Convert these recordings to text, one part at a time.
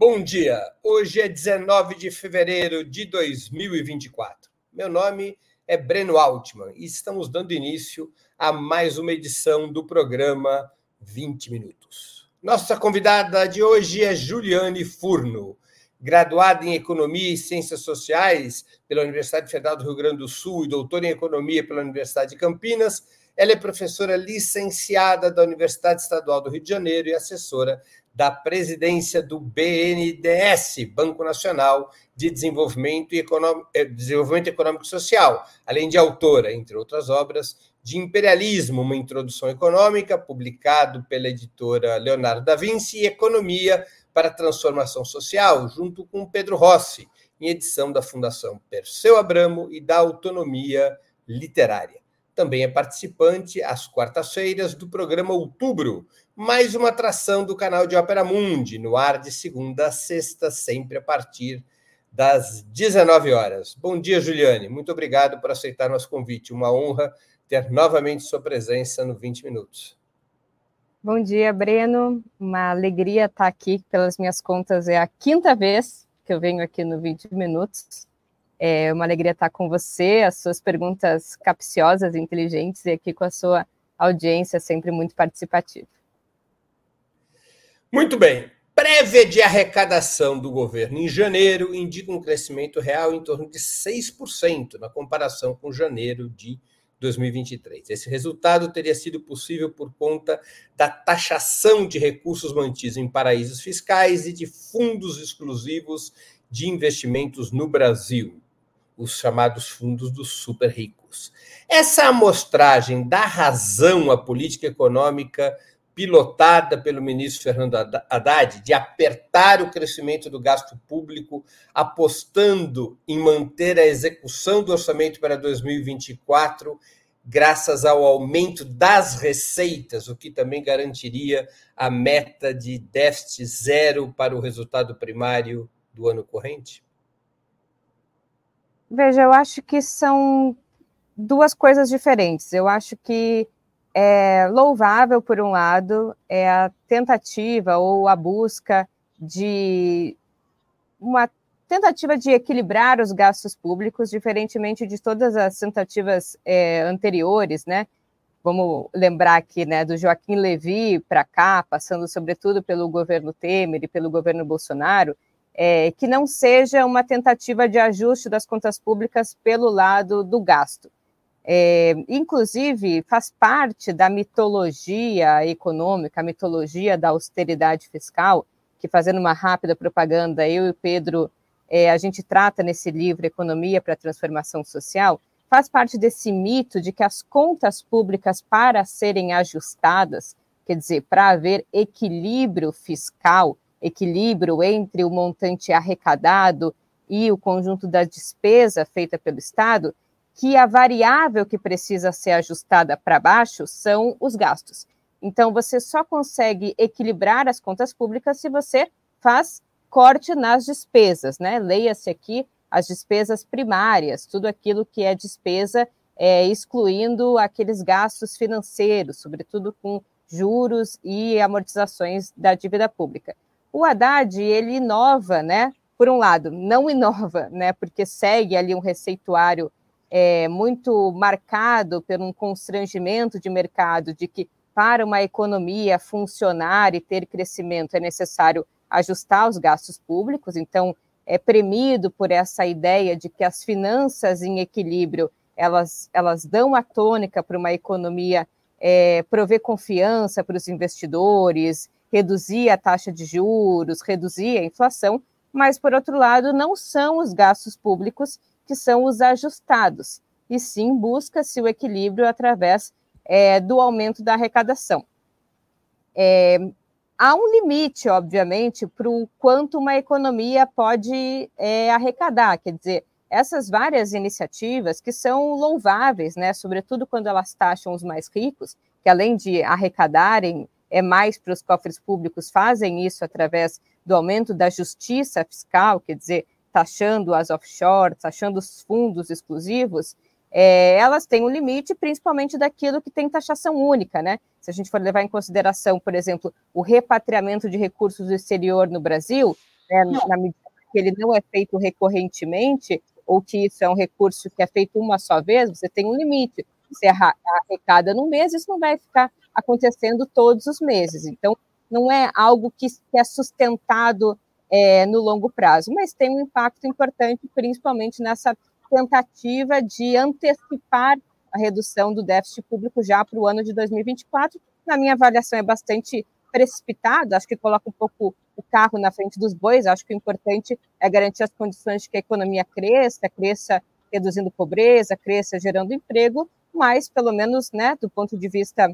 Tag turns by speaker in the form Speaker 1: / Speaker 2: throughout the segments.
Speaker 1: Bom dia. Hoje é 19 de fevereiro de 2024. Meu nome é Breno Altman e estamos dando início a mais uma edição do programa 20 Minutos. Nossa convidada de hoje é Juliane Furno, graduada em Economia e Ciências Sociais pela Universidade Federal do Rio Grande do Sul e doutora em Economia pela Universidade de Campinas. Ela é professora licenciada da Universidade Estadual do Rio de Janeiro e assessora da presidência do BNDES, Banco Nacional de Desenvolvimento, Econômico, eh, Desenvolvimento Econômico e Social, além de autora, entre outras obras, de Imperialismo, uma introdução econômica, publicado pela editora Leonardo da Vinci, e Economia para a Transformação Social, junto com Pedro Rossi, em edição da Fundação Perseu Abramo e da Autonomia Literária. Também é participante, às quartas-feiras, do programa Outubro, mais uma atração do canal de Ópera Mundi, no ar de segunda a sexta, sempre a partir das 19 horas. Bom dia, Juliane. Muito obrigado por aceitar nosso convite. Uma honra ter novamente sua presença no 20 Minutos.
Speaker 2: Bom dia, Breno. Uma alegria estar aqui. Pelas minhas contas, é a quinta vez que eu venho aqui no 20 Minutos. É uma alegria estar com você, as suas perguntas capciosas, inteligentes e aqui com a sua audiência sempre muito participativa.
Speaker 1: Muito bem. Prévia de arrecadação do governo em janeiro indica um crescimento real em torno de 6% na comparação com janeiro de 2023. Esse resultado teria sido possível por conta da taxação de recursos mantidos em paraísos fiscais e de fundos exclusivos de investimentos no Brasil os chamados fundos dos super ricos. Essa amostragem dá razão à política econômica pilotada pelo ministro Fernando Haddad de apertar o crescimento do gasto público, apostando em manter a execução do orçamento para 2024, graças ao aumento das receitas, o que também garantiria a meta de déficit zero para o resultado primário do ano corrente?
Speaker 2: Veja, eu acho que são duas coisas diferentes. Eu acho que é louvável, por um lado, é a tentativa ou a busca de uma tentativa de equilibrar os gastos públicos, diferentemente de todas as tentativas é, anteriores, né? Vamos lembrar aqui, né, do Joaquim Levy para cá, passando sobretudo pelo governo Temer e pelo governo Bolsonaro, é, que não seja uma tentativa de ajuste das contas públicas pelo lado do gasto. É, inclusive, faz parte da mitologia econômica, a mitologia da austeridade fiscal, que fazendo uma rápida propaganda, eu e o Pedro, é, a gente trata nesse livro Economia para a Transformação Social, faz parte desse mito de que as contas públicas, para serem ajustadas, quer dizer, para haver equilíbrio fiscal, equilíbrio entre o montante arrecadado e o conjunto da despesa feita pelo Estado, que a variável que precisa ser ajustada para baixo são os gastos. Então, você só consegue equilibrar as contas públicas se você faz corte nas despesas, né? Leia-se aqui as despesas primárias, tudo aquilo que é despesa, é, excluindo aqueles gastos financeiros, sobretudo com juros e amortizações da dívida pública. O Haddad, ele inova, né? Por um lado, não inova, né? Porque segue ali um receituário é, muito marcado por um constrangimento de mercado de que para uma economia funcionar e ter crescimento é necessário ajustar os gastos públicos. Então, é premido por essa ideia de que as finanças em equilíbrio elas, elas dão a tônica para uma economia é, prover confiança para os investidores, reduzir a taxa de juros, reduzir a inflação, mas, por outro lado, não são os gastos públicos que são os ajustados, e sim busca-se o equilíbrio através é, do aumento da arrecadação. É, há um limite, obviamente, para o quanto uma economia pode é, arrecadar, quer dizer, essas várias iniciativas que são louváveis, né, sobretudo quando elas taxam os mais ricos, que além de arrecadarem é mais para os cofres públicos fazem isso através do aumento da justiça fiscal, quer dizer, taxando as offshores, taxando os fundos exclusivos, é, elas têm um limite, principalmente daquilo que tem taxação única, né? Se a gente for levar em consideração, por exemplo, o repatriamento de recursos do exterior no Brasil, né, na medida que ele não é feito recorrentemente, ou que isso é um recurso que é feito uma só vez, você tem um limite. Se arrecada no mês, isso não vai ficar acontecendo todos os meses. Então, não é algo que, é sustentado é, no longo prazo, mas tem um impacto importante, principalmente nessa tentativa de antecipar a redução do déficit público já para o ano de 2024. Na minha avaliação, é bastante precipitado, acho que coloca um pouco o carro na frente dos bois, acho que o importante é garantir as condições de que a economia cresça, cresça reduzindo pobreza, cresça gerando emprego, mas, pelo menos, né, do ponto de vista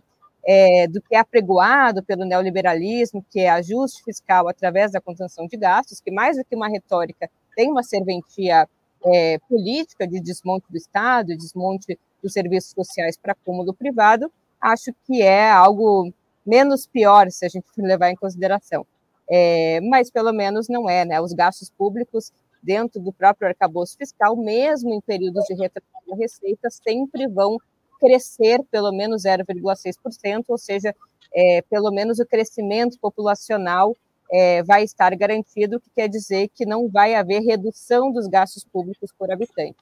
Speaker 2: é, do que é apregoado pelo neoliberalismo, que é ajuste fiscal através da contenção de gastos, que mais do que uma retórica tem uma serventia é, política de desmonte do Estado, desmonte dos serviços sociais para acúmulo privado, acho que é algo menos pior se a gente levar em consideração. É, mas pelo menos não é, né? Os gastos públicos dentro do próprio arcabouço fiscal, mesmo em períodos de retração da receita, sempre vão crescer pelo menos 0,6%, ou seja, é, pelo menos o crescimento populacional é, vai estar garantido, o que quer dizer que não vai haver redução dos gastos públicos por habitante.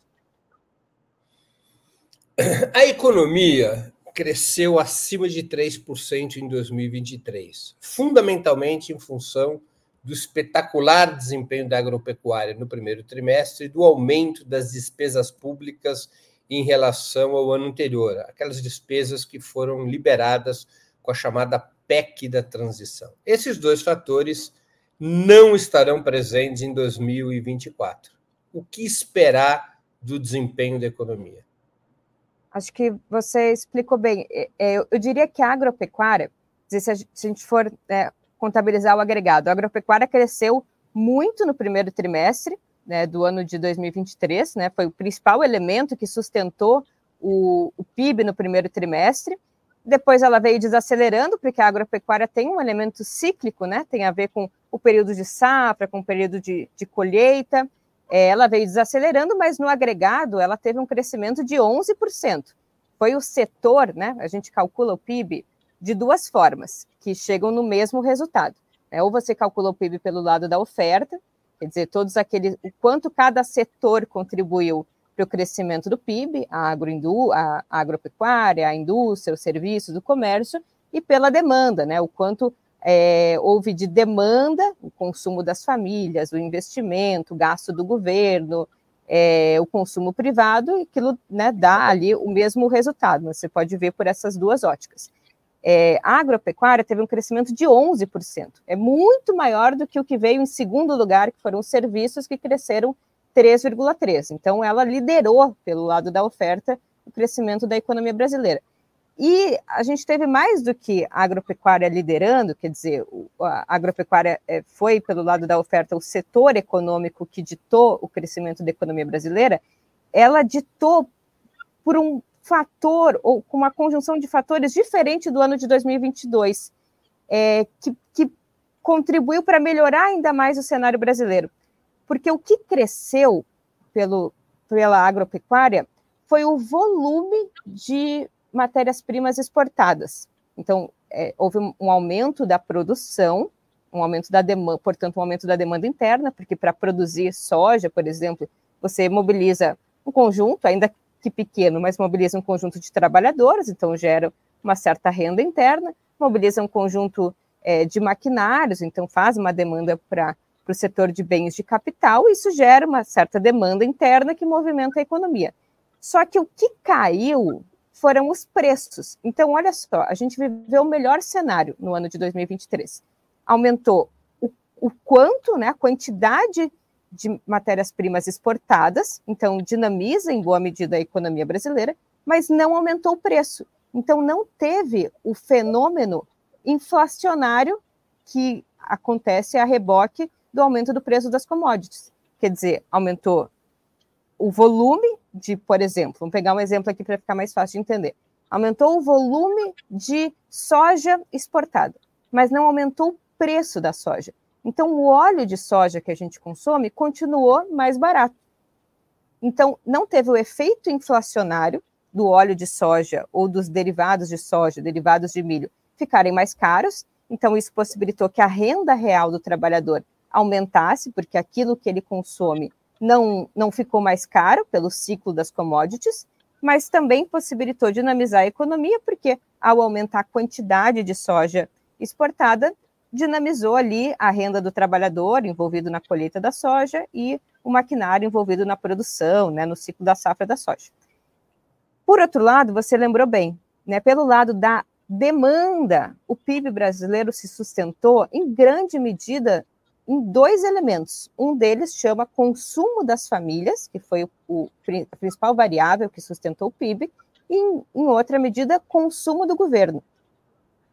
Speaker 1: A economia cresceu acima de 3% em 2023, fundamentalmente em função do espetacular desempenho da agropecuária no primeiro trimestre e do aumento das despesas públicas em relação ao ano anterior, aquelas despesas que foram liberadas com a chamada PEC da transição. Esses dois fatores não estarão presentes em 2024. O que esperar do desempenho da economia?
Speaker 2: Acho que você explicou bem. É, é, eu diria que a agropecuária, se a gente for é, contabilizar o agregado, a agropecuária cresceu muito no primeiro trimestre, né, do ano de 2023, né, foi o principal elemento que sustentou o, o, PIB no primeiro trimestre. Depois ela veio desacelerando, porque a agropecuária tem um elemento cíclico, né, tem a ver com o período de safra, com o período de, de colheita. É, ela veio desacelerando, mas no agregado ela teve um crescimento de 11%. Foi o setor, né, a gente calcula o PIB de duas formas, que chegam no mesmo resultado. É, ou você calcula o PIB pelo lado da oferta, quer dizer, todos aqueles, o quanto cada setor contribuiu para o crescimento do PIB, a, agroindu, a agropecuária, a indústria, os serviços, o comércio, e pela demanda, né? O quanto é, houve de demanda, o consumo das famílias, o investimento, o gasto do governo, é, o consumo privado, e aquilo né, dá ali o mesmo resultado. Você pode ver por essas duas óticas é, agropecuária teve um crescimento de 11%. É muito maior do que o que veio em segundo lugar, que foram os serviços, que cresceram 3,3%. Então, ela liderou, pelo lado da oferta, o crescimento da economia brasileira. E a gente teve mais do que a agropecuária liderando, quer dizer, a agropecuária é, foi, pelo lado da oferta, o setor econômico que ditou o crescimento da economia brasileira, ela ditou por um fator, ou com uma conjunção de fatores diferente do ano de 2022, é, que, que contribuiu para melhorar ainda mais o cenário brasileiro. Porque o que cresceu pelo, pela agropecuária foi o volume de matérias-primas exportadas. Então, é, houve um aumento da produção, um aumento da demanda, portanto, um aumento da demanda interna, porque para produzir soja, por exemplo, você mobiliza um conjunto, ainda que pequeno, mas mobiliza um conjunto de trabalhadores, então gera uma certa renda interna, mobiliza um conjunto é, de maquinários, então faz uma demanda para o setor de bens de capital, isso gera uma certa demanda interna que movimenta a economia. Só que o que caiu foram os preços. Então, olha só, a gente viveu o melhor cenário no ano de 2023. Aumentou o, o quanto, né, a quantidade de matérias-primas exportadas, então dinamiza em boa medida a economia brasileira, mas não aumentou o preço. Então não teve o fenômeno inflacionário que acontece a reboque do aumento do preço das commodities. Quer dizer, aumentou o volume de, por exemplo, vamos pegar um exemplo aqui para ficar mais fácil de entender. Aumentou o volume de soja exportada, mas não aumentou o preço da soja. Então, o óleo de soja que a gente consome continuou mais barato. Então, não teve o efeito inflacionário do óleo de soja ou dos derivados de soja, derivados de milho, ficarem mais caros. Então, isso possibilitou que a renda real do trabalhador aumentasse, porque aquilo que ele consome não, não ficou mais caro pelo ciclo das commodities, mas também possibilitou dinamizar a economia, porque ao aumentar a quantidade de soja exportada, dinamizou ali a renda do trabalhador envolvido na colheita da soja e o maquinário envolvido na produção, né, no ciclo da safra da soja. Por outro lado, você lembrou bem, né, pelo lado da demanda, o PIB brasileiro se sustentou em grande medida em dois elementos. Um deles chama consumo das famílias, que foi o, o a principal variável que sustentou o PIB, e em, em outra medida, consumo do governo.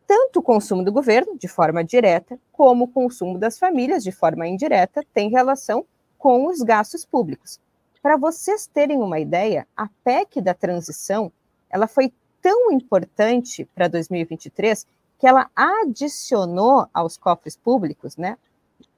Speaker 2: Tanto o consumo do governo, de forma direta, como o consumo das famílias, de forma indireta, tem relação com os gastos públicos. Para vocês terem uma ideia, a PEC da transição, ela foi tão importante para 2023 que ela adicionou aos cofres públicos, né,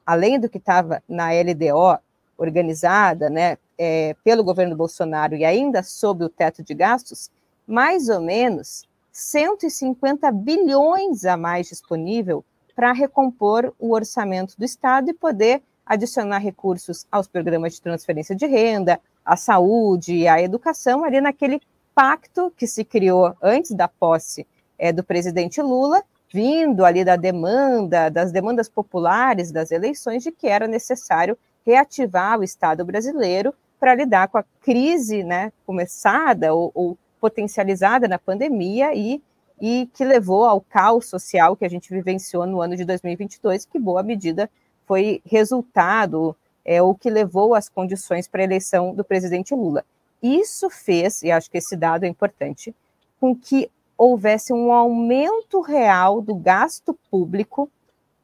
Speaker 2: além do que estava na LDO organizada, né, é, pelo governo Bolsonaro e ainda sob o teto de gastos, mais ou menos 150 bilhões a mais disponível para recompor o orçamento do Estado e poder adicionar recursos aos programas de transferência de renda, à saúde e à educação, ali naquele pacto que se criou antes da posse é, do presidente Lula vindo ali da demanda, das demandas populares das eleições, de que era necessário reativar o Estado brasileiro para lidar com a crise né, começada ou, ou potencializada na pandemia e, e que levou ao caos social que a gente vivenciou no ano de 2022, que boa medida foi resultado é, ou que levou às condições para a eleição do presidente Lula. Isso fez, e acho que esse dado é importante, com que houvesse um aumento real do gasto público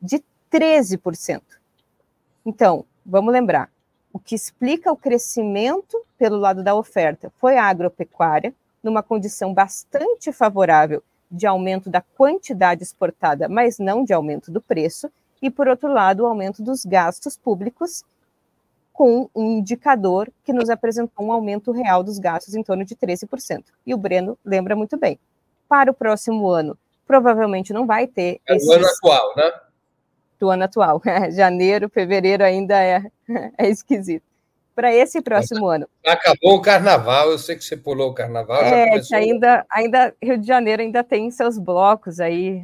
Speaker 2: de 13%. Então, vamos lembrar, o que explica o crescimento pelo lado da oferta foi a agropecuária, numa condição bastante favorável de aumento da quantidade exportada, mas não de aumento do preço, e, por outro lado, o aumento dos gastos públicos, com um indicador que nos apresentou um aumento real dos gastos em torno de 13%. E o Breno lembra muito bem para o próximo ano. Provavelmente não vai ter.
Speaker 1: É esses... do ano atual, né?
Speaker 2: Do ano atual. Janeiro, fevereiro ainda é, é esquisito. Para esse próximo ano.
Speaker 1: Acabou o carnaval, eu sei que você pulou o carnaval.
Speaker 2: É, que ainda, ainda Rio de Janeiro ainda tem seus blocos aí,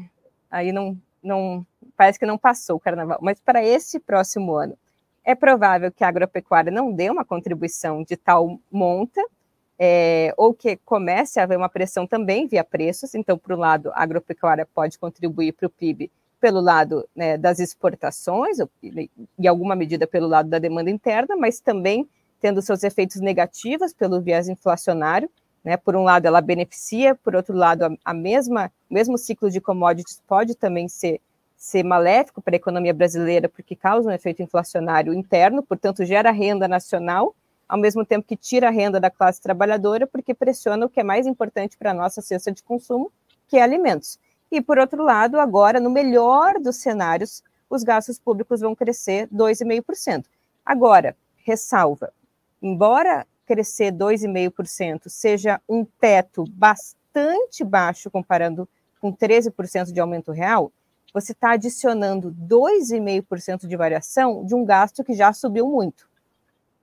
Speaker 2: aí não, não parece que não passou o carnaval. Mas para esse próximo ano, é provável que a agropecuária não dê uma contribuição de tal monta, é, ou que comece a haver uma pressão também via preços. Então, por um lado, a agropecuária pode contribuir para o PIB pelo lado né, das exportações, e alguma medida pelo lado da demanda interna, mas também tendo seus efeitos negativos pelo viés inflacionário. Né? Por um lado, ela beneficia, por outro lado, a mesma mesmo ciclo de commodities pode também ser ser maléfico para a economia brasileira, porque causa um efeito inflacionário interno, portanto, gera renda nacional ao mesmo tempo que tira a renda da classe trabalhadora, porque pressiona o que é mais importante para a nossa cesta de consumo, que é alimentos. E, por outro lado, agora, no melhor dos cenários, os gastos públicos vão crescer 2,5%. Agora, ressalva, embora crescer 2,5% seja um teto bastante baixo comparando com 13% de aumento real, você está adicionando 2,5% de variação de um gasto que já subiu muito.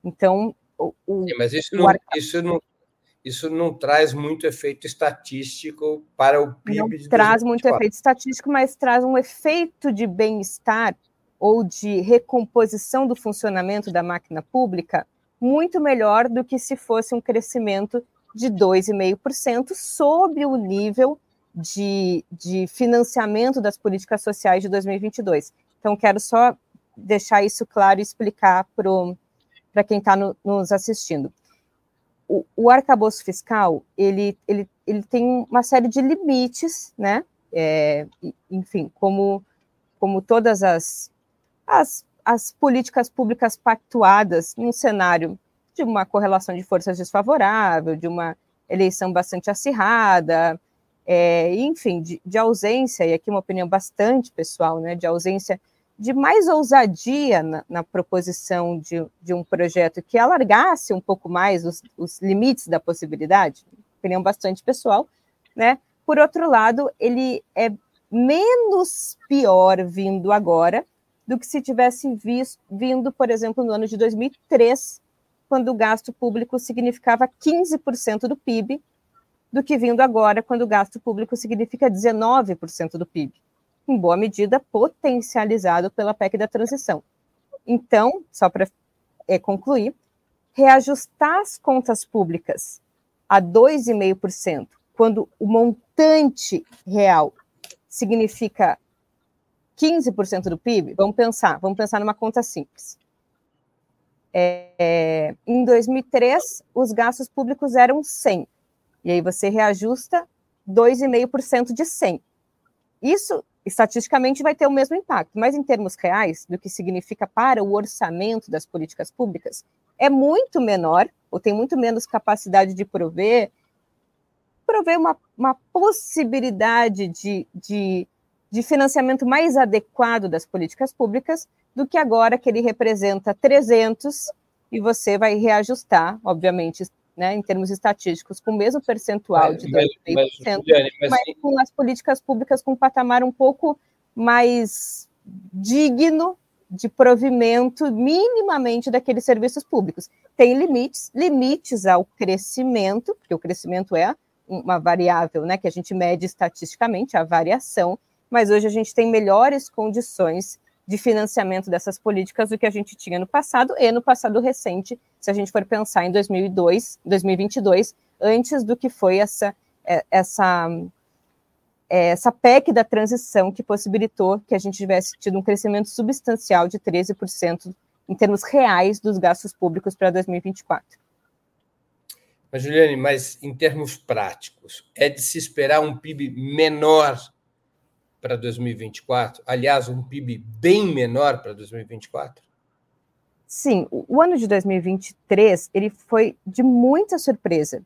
Speaker 2: Então,
Speaker 1: o, Sim, mas isso não, isso, não, isso não traz muito efeito estatístico para o PIB. Não
Speaker 2: traz 2024. muito efeito estatístico, mas traz um efeito de bem-estar ou de recomposição do funcionamento da máquina pública muito melhor do que se fosse um crescimento de 2,5% sob o nível de, de financiamento das políticas sociais de 2022. Então, quero só deixar isso claro e explicar para para quem está no, nos assistindo. O, arcabouço fiscal, ele, ele, ele tem uma série de limites, né? É, enfim, como, como todas as, as, as políticas públicas pactuadas num cenário de uma correlação de forças desfavorável, de uma eleição bastante acirrada, é, enfim, de, de, ausência, e aqui uma opinião bastante pessoal, né, de ausência de mais ousadia na, na proposição de, de, um projeto que alargasse um pouco mais os, os, limites da possibilidade, opinião bastante pessoal, né? Por outro lado, ele é menos pior vindo agora do que se tivesse visto, vindo, por exemplo, no ano de 2003, quando o gasto público significava 15% do PIB, do que vindo agora, quando o gasto público significa 19% do PIB, em boa medida potencializado pela PEC da transição. Então, só para é, concluir, reajustar as contas públicas a 2,5%, quando o montante real significa 15% do PIB, vamos pensar, vamos pensar numa conta simples. É, é, em 2003, os gastos públicos eram 100, e aí você reajusta 2,5% de 100. Isso, estatisticamente, vai ter o mesmo impacto, mas em termos reais, do que significa para o orçamento das políticas públicas, é muito menor, ou tem muito menos capacidade de prover, prover uma, uma possibilidade de, de de financiamento mais adequado das políticas públicas do que agora que ele representa 300 e você vai reajustar, obviamente, né, em termos estatísticos, com o mesmo percentual de 2,5%, mas, mas, mas, mas com as políticas públicas com um patamar um pouco mais digno de provimento minimamente daqueles serviços públicos. Tem limites, limites ao crescimento, porque o crescimento é uma variável né, que a gente mede estatisticamente, a variação, mas hoje a gente tem melhores condições de financiamento dessas políticas do que a gente tinha no passado e no passado recente, se a gente for pensar em 2002, 2022, antes do que foi essa é, essa é, essa PEC da transição que possibilitou que a gente tivesse tido um crescimento substancial de 13% em termos reais dos gastos públicos para 2024.
Speaker 1: Mas, Juliane, mas em termos práticos, é de se esperar um PIB menor para 2024? Aliás, um PIB bem menor para 2024?
Speaker 2: Sim, o ano de 2023 ele foi de muita surpresa.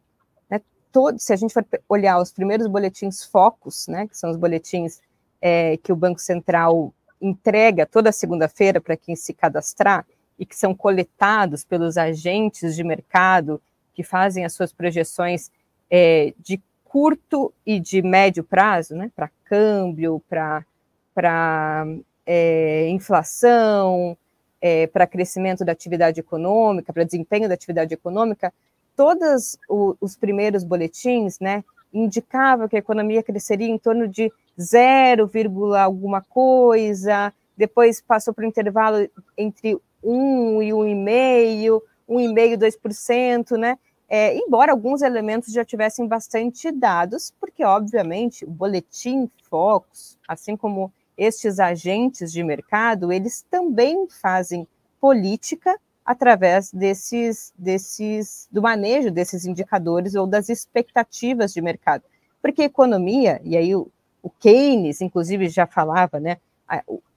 Speaker 2: Né? Todo, se a gente for olhar os primeiros boletins focos, né, que são os boletins é, que o Banco Central entrega toda segunda-feira para quem se cadastrar e que são coletados pelos agentes de mercado que fazem as suas projeções é, de curto e de médio prazo, né, para câmbio, para é, inflação, é, para crescimento da atividade econômica, para desempenho da atividade econômica, todos os primeiros boletins, né, indicavam que a economia cresceria em torno de 0, alguma coisa, depois passou para o intervalo entre 1 e 1,5%, 1,5%, 2%, né? É, embora alguns elementos já tivessem bastante dados, porque, obviamente, o boletim Focus, assim como estes agentes de mercado, eles também fazem política através desses, desses, do manejo desses indicadores ou das expectativas de mercado. Porque economia, e aí o, o Keynes, inclusive, já falava, né,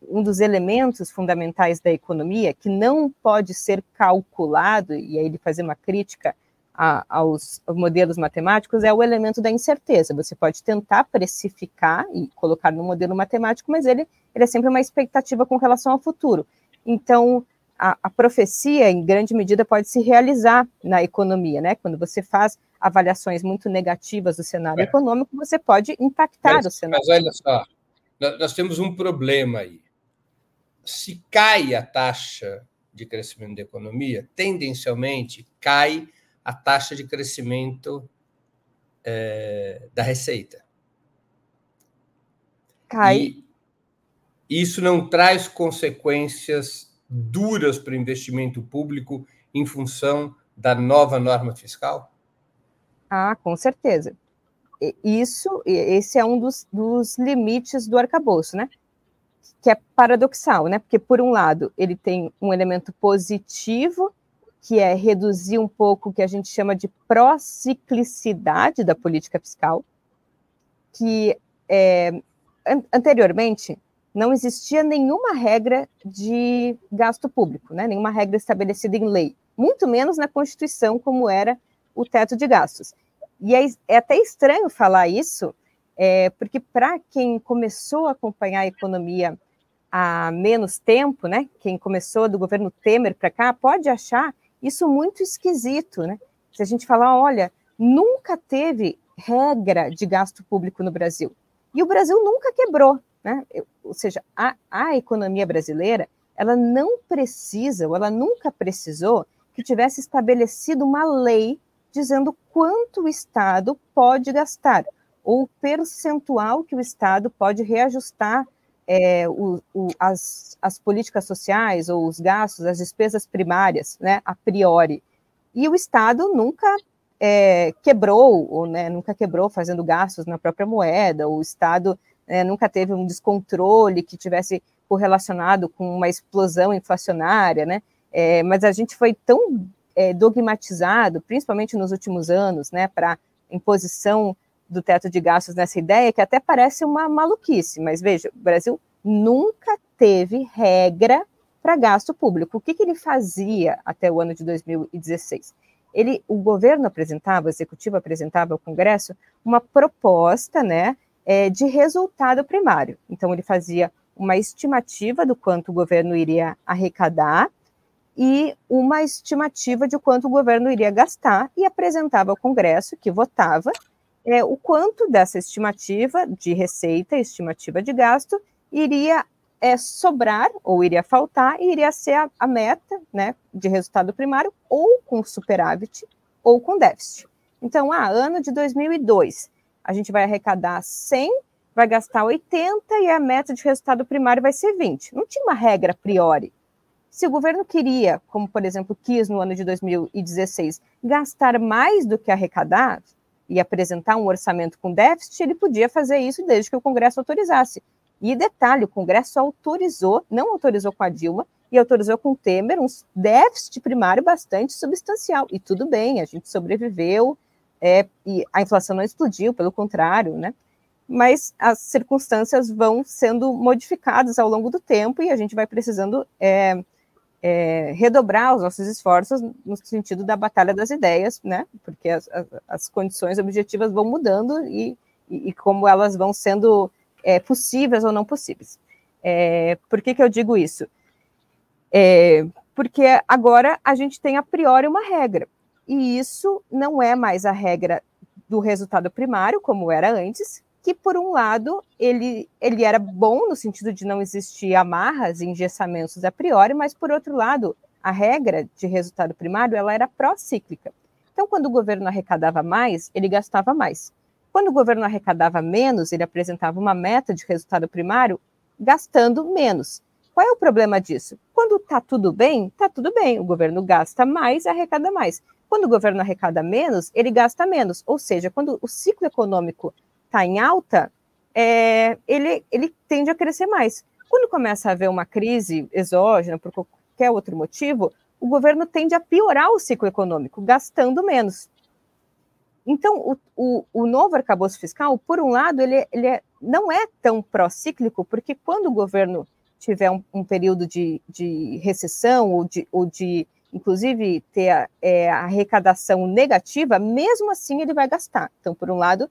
Speaker 2: um dos elementos fundamentais da economia que não pode ser calculado, e aí ele fazia uma crítica a, aos modelos matemáticos é o elemento da incerteza. Você pode tentar precificar e colocar no modelo matemático, mas ele, ele é sempre uma expectativa com relação ao futuro. Então, a, a, profecia, em grande medida, pode se realizar na economia, né? Quando você faz avaliações muito negativas do cenário é. econômico, você pode impactar
Speaker 1: mas,
Speaker 2: o cenário.
Speaker 1: Mas olha só, nós temos um problema aí. Se cai a taxa de crescimento da economia, tendencialmente cai a taxa de crescimento é, da receita.
Speaker 2: Cai.
Speaker 1: E isso não traz consequências duras para o investimento público em função da nova norma fiscal?
Speaker 2: Ah, com certeza. Isso, esse é um dos, dos limites do arcabouço, né? Que é paradoxal, né? Porque, por um lado, ele tem um elemento positivo que é reduzir um pouco o que a gente chama de prociclicidade da política fiscal, que é, an anteriormente não existia nenhuma regra de gasto público, né? nenhuma regra estabelecida em lei, muito menos na Constituição, como era o teto de gastos. E é, é até estranho falar isso, é, porque para quem começou a acompanhar a economia há menos tempo, né? Quem começou do governo Temer para cá, pode achar isso muito esquisito, né? Se a gente falar, olha, nunca teve regra de gasto público no Brasil. E o Brasil nunca quebrou, né? Ou seja, a, a economia brasileira, ela não precisa, ou ela nunca precisou, que tivesse estabelecido uma lei dizendo quanto o Estado pode gastar, ou o percentual que o Estado pode reajustar é, o, o, as, as políticas sociais ou os gastos, as despesas primárias, né, a priori. E o Estado nunca é, quebrou, ou né, nunca quebrou fazendo gastos na própria moeda, o Estado é, nunca teve um descontrole que tivesse correlacionado com uma explosão inflacionária, né? É, mas a gente foi tão é, dogmatizado, principalmente nos últimos anos, né, para imposição do teto de gastos nessa ideia, que até parece uma maluquice, mas veja, o Brasil nunca teve regra para gasto público. O que, que ele fazia até o ano de 2016? Ele, o governo apresentava, o executivo apresentava ao Congresso uma proposta, né, é, de resultado primário. Então ele fazia uma estimativa do quanto o governo iria arrecadar e uma estimativa de quanto o governo iria gastar e apresentava ao Congresso, que votava, é, o quanto dessa estimativa de receita, estimativa de gasto, iria é, sobrar ou iria faltar e iria ser a, a, meta né, de resultado primário ou com superávit ou com déficit. Então, ah, ano de 2002, a gente vai arrecadar 100, vai gastar 80 e a meta de resultado primário vai ser 20. Não tinha uma regra a priori. Se o governo queria, como por exemplo quis no ano de 2016, gastar mais do que arrecadar, e apresentar um orçamento com déficit, ele podia fazer isso desde que o Congresso autorizasse. E detalhe, o Congresso autorizou, não autorizou com a Dilma, e autorizou com o Temer um déficit primário bastante substancial. E tudo bem, a gente sobreviveu, é, e a inflação não explodiu, pelo contrário, né? Mas as circunstâncias vão sendo modificadas ao longo do tempo e a gente vai precisando é, é, redobrar os nossos esforços no sentido da batalha das ideias, né? Porque as, as, as condições objetivas vão mudando e, e, e como elas vão sendo é, possíveis ou não possíveis. É, por que, que eu digo isso? É, porque agora a gente tem a priori uma regra, e isso não é mais a regra do resultado primário, como era antes, que, por um lado, ele, ele era bom no sentido de não existir amarras e engessamentos a priori, mas, por outro lado, a regra de resultado primário ela era pró-cíclica. Então, quando o governo arrecadava mais, ele gastava mais. Quando o governo arrecadava menos, ele apresentava uma meta de resultado primário gastando menos. Qual é o problema disso? Quando está tudo bem, está tudo bem. O governo gasta mais, arrecada mais. Quando o governo arrecada menos, ele gasta menos. Ou seja, quando o ciclo econômico está em alta, é, ele, ele tende a crescer mais. Quando começa a haver uma crise exógena, por qualquer outro motivo, o governo tende a piorar o ciclo econômico, gastando menos. Então, o, o, o novo arcabouço fiscal, por um lado, ele, ele é, não é tão procíclico, porque quando o governo tiver um, um período de, de, recessão ou de, ou de, inclusive, ter a, é, arrecadação negativa, mesmo assim ele vai gastar. Então, por um lado,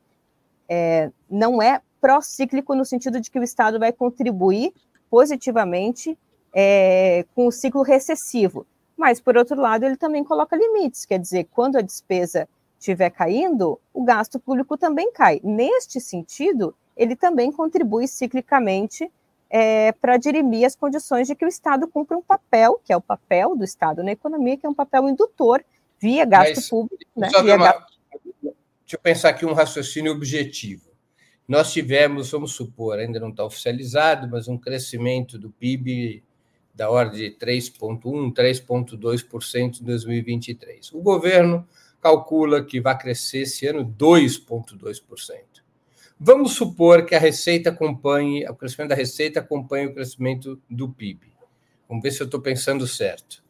Speaker 2: é, não é pró-cíclico no sentido de que o Estado vai contribuir positivamente é, com o ciclo recessivo. Mas, por outro lado, ele também coloca limites, quer dizer, quando a despesa estiver caindo, o gasto público também cai. Neste sentido, ele também contribui ciclicamente é, para dirimir as condições de que o Estado cumpra um papel, que é o papel do Estado na economia, que é um papel indutor via gasto Mas, público. Né, via
Speaker 1: uma, gasto... Deixa eu pensar aqui um raciocínio objetivo. Nós tivemos, vamos supor, ainda não está oficializado, mas um crescimento do PIB da ordem de 3,1%, 3,2% em 2023. O governo calcula que vai crescer esse ano 2,2%. Vamos supor que a receita acompanhe, o crescimento da receita acompanhe o crescimento do PIB. Vamos ver se eu estou pensando certo.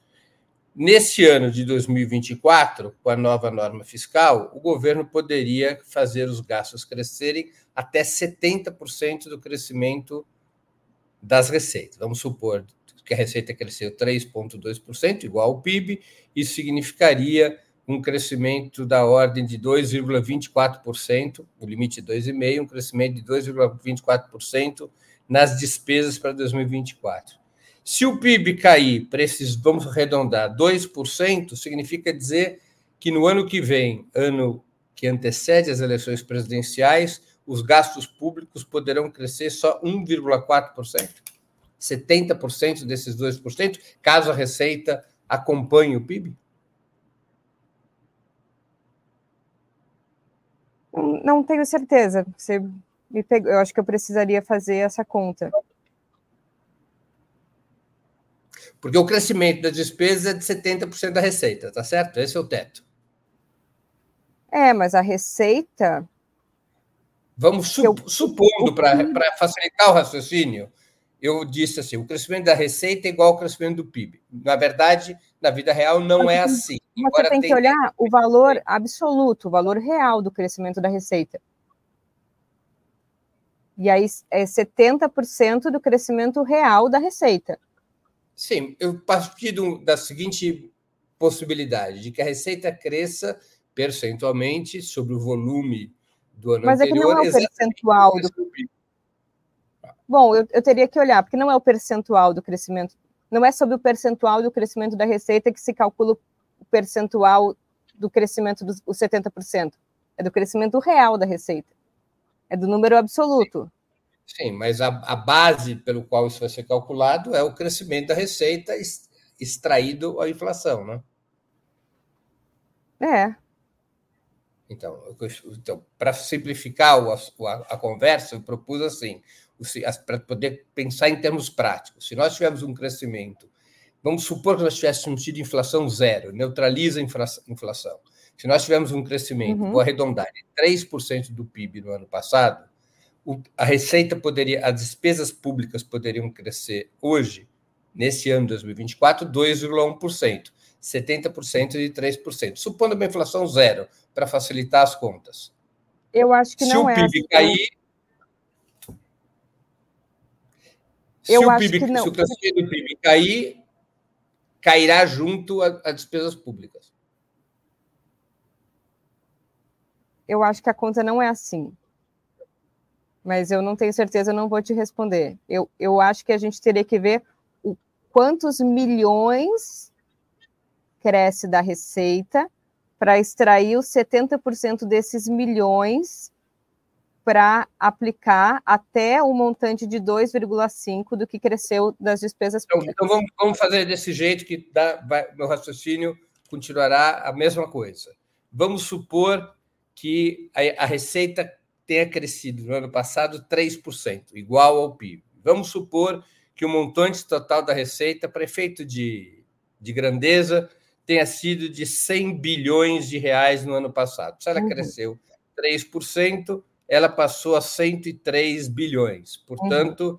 Speaker 1: Nesse ano de 2024, com a nova norma fiscal, o governo poderia fazer os gastos crescerem até 70% do crescimento das receitas. Vamos supor que a receita cresceu 3,2%, igual ao PIB, isso significaria um crescimento da ordem de 2,24%, o limite de 2,5%, um crescimento de 2,24% nas despesas para 2024. Se o PIB cair para esses, vamos arredondar, 2%, significa dizer que no ano que vem, ano que antecede as eleições presidenciais, os gastos públicos poderão crescer só 1,4%. 70% desses 2%, caso a receita acompanhe o PIB?
Speaker 2: Não tenho certeza. Você me pegou. Eu acho que eu precisaria fazer essa conta.
Speaker 1: Porque o crescimento das despesas é de 70% da receita, tá certo? Esse é o teto.
Speaker 2: É, mas a receita.
Speaker 1: Vamos su eu... supondo, para facilitar o raciocínio, eu disse assim: o crescimento da receita é igual ao crescimento do PIB. Na verdade, na vida real, não é assim.
Speaker 2: Você tem que olhar o valor absoluto, o valor real do crescimento da receita. E aí é 70% do crescimento real da receita.
Speaker 1: Sim, eu parti da seguinte possibilidade, de que a receita cresça percentualmente sobre o volume do ano
Speaker 2: Mas
Speaker 1: anterior.
Speaker 2: Mas é que não é o percentual do... Bom, eu, eu teria que olhar, porque não é o percentual do crescimento, não é sobre o percentual do crescimento da receita que se calcula o percentual do crescimento dos 70%. É do crescimento real da receita. É do número absoluto.
Speaker 1: Sim, mas a, a, base pelo qual isso vai ser calculado é o crescimento da receita extraído a inflação, né?
Speaker 2: É.
Speaker 1: Então, então para simplificar o, a, a, conversa, eu propus assim, para poder pensar em termos práticos. Se nós tivermos um crescimento, vamos supor que nós tivéssemos tido inflação zero, neutraliza a inflação. Se nós tivermos um crescimento, uhum. vou arredondar, de 3% do PIB no ano passado, a receita poderia, as despesas públicas poderiam crescer hoje, nesse ano de 2024, 2,1%, 70% de 3%, supondo uma inflação zero, para facilitar as contas.
Speaker 2: Eu acho que
Speaker 1: se
Speaker 2: não
Speaker 1: é. Se o PIB cair. Se Eu o, PIB, se o crescimento do PIB cair, cairá junto às despesas públicas.
Speaker 2: Eu acho que a conta não é assim mas eu não tenho certeza, eu não vou te responder. Eu, eu acho que a gente teria que ver o, quantos milhões cresce da receita para extrair os 70% desses milhões para aplicar até o montante de 2,5 do que cresceu das despesas
Speaker 1: então, públicas. Então, vamos, vamos, fazer desse jeito que dá, vai, meu raciocínio continuará a mesma coisa. Vamos supor que a, a receita tenha crescido no ano passado 3%, igual ao PIB. Vamos supor que o montante total da receita, para efeito de, de grandeza, tenha sido de 100 bilhões de reais no ano passado. Se ela uhum. cresceu 3%, ela passou a 103 bilhões. Portanto, uhum.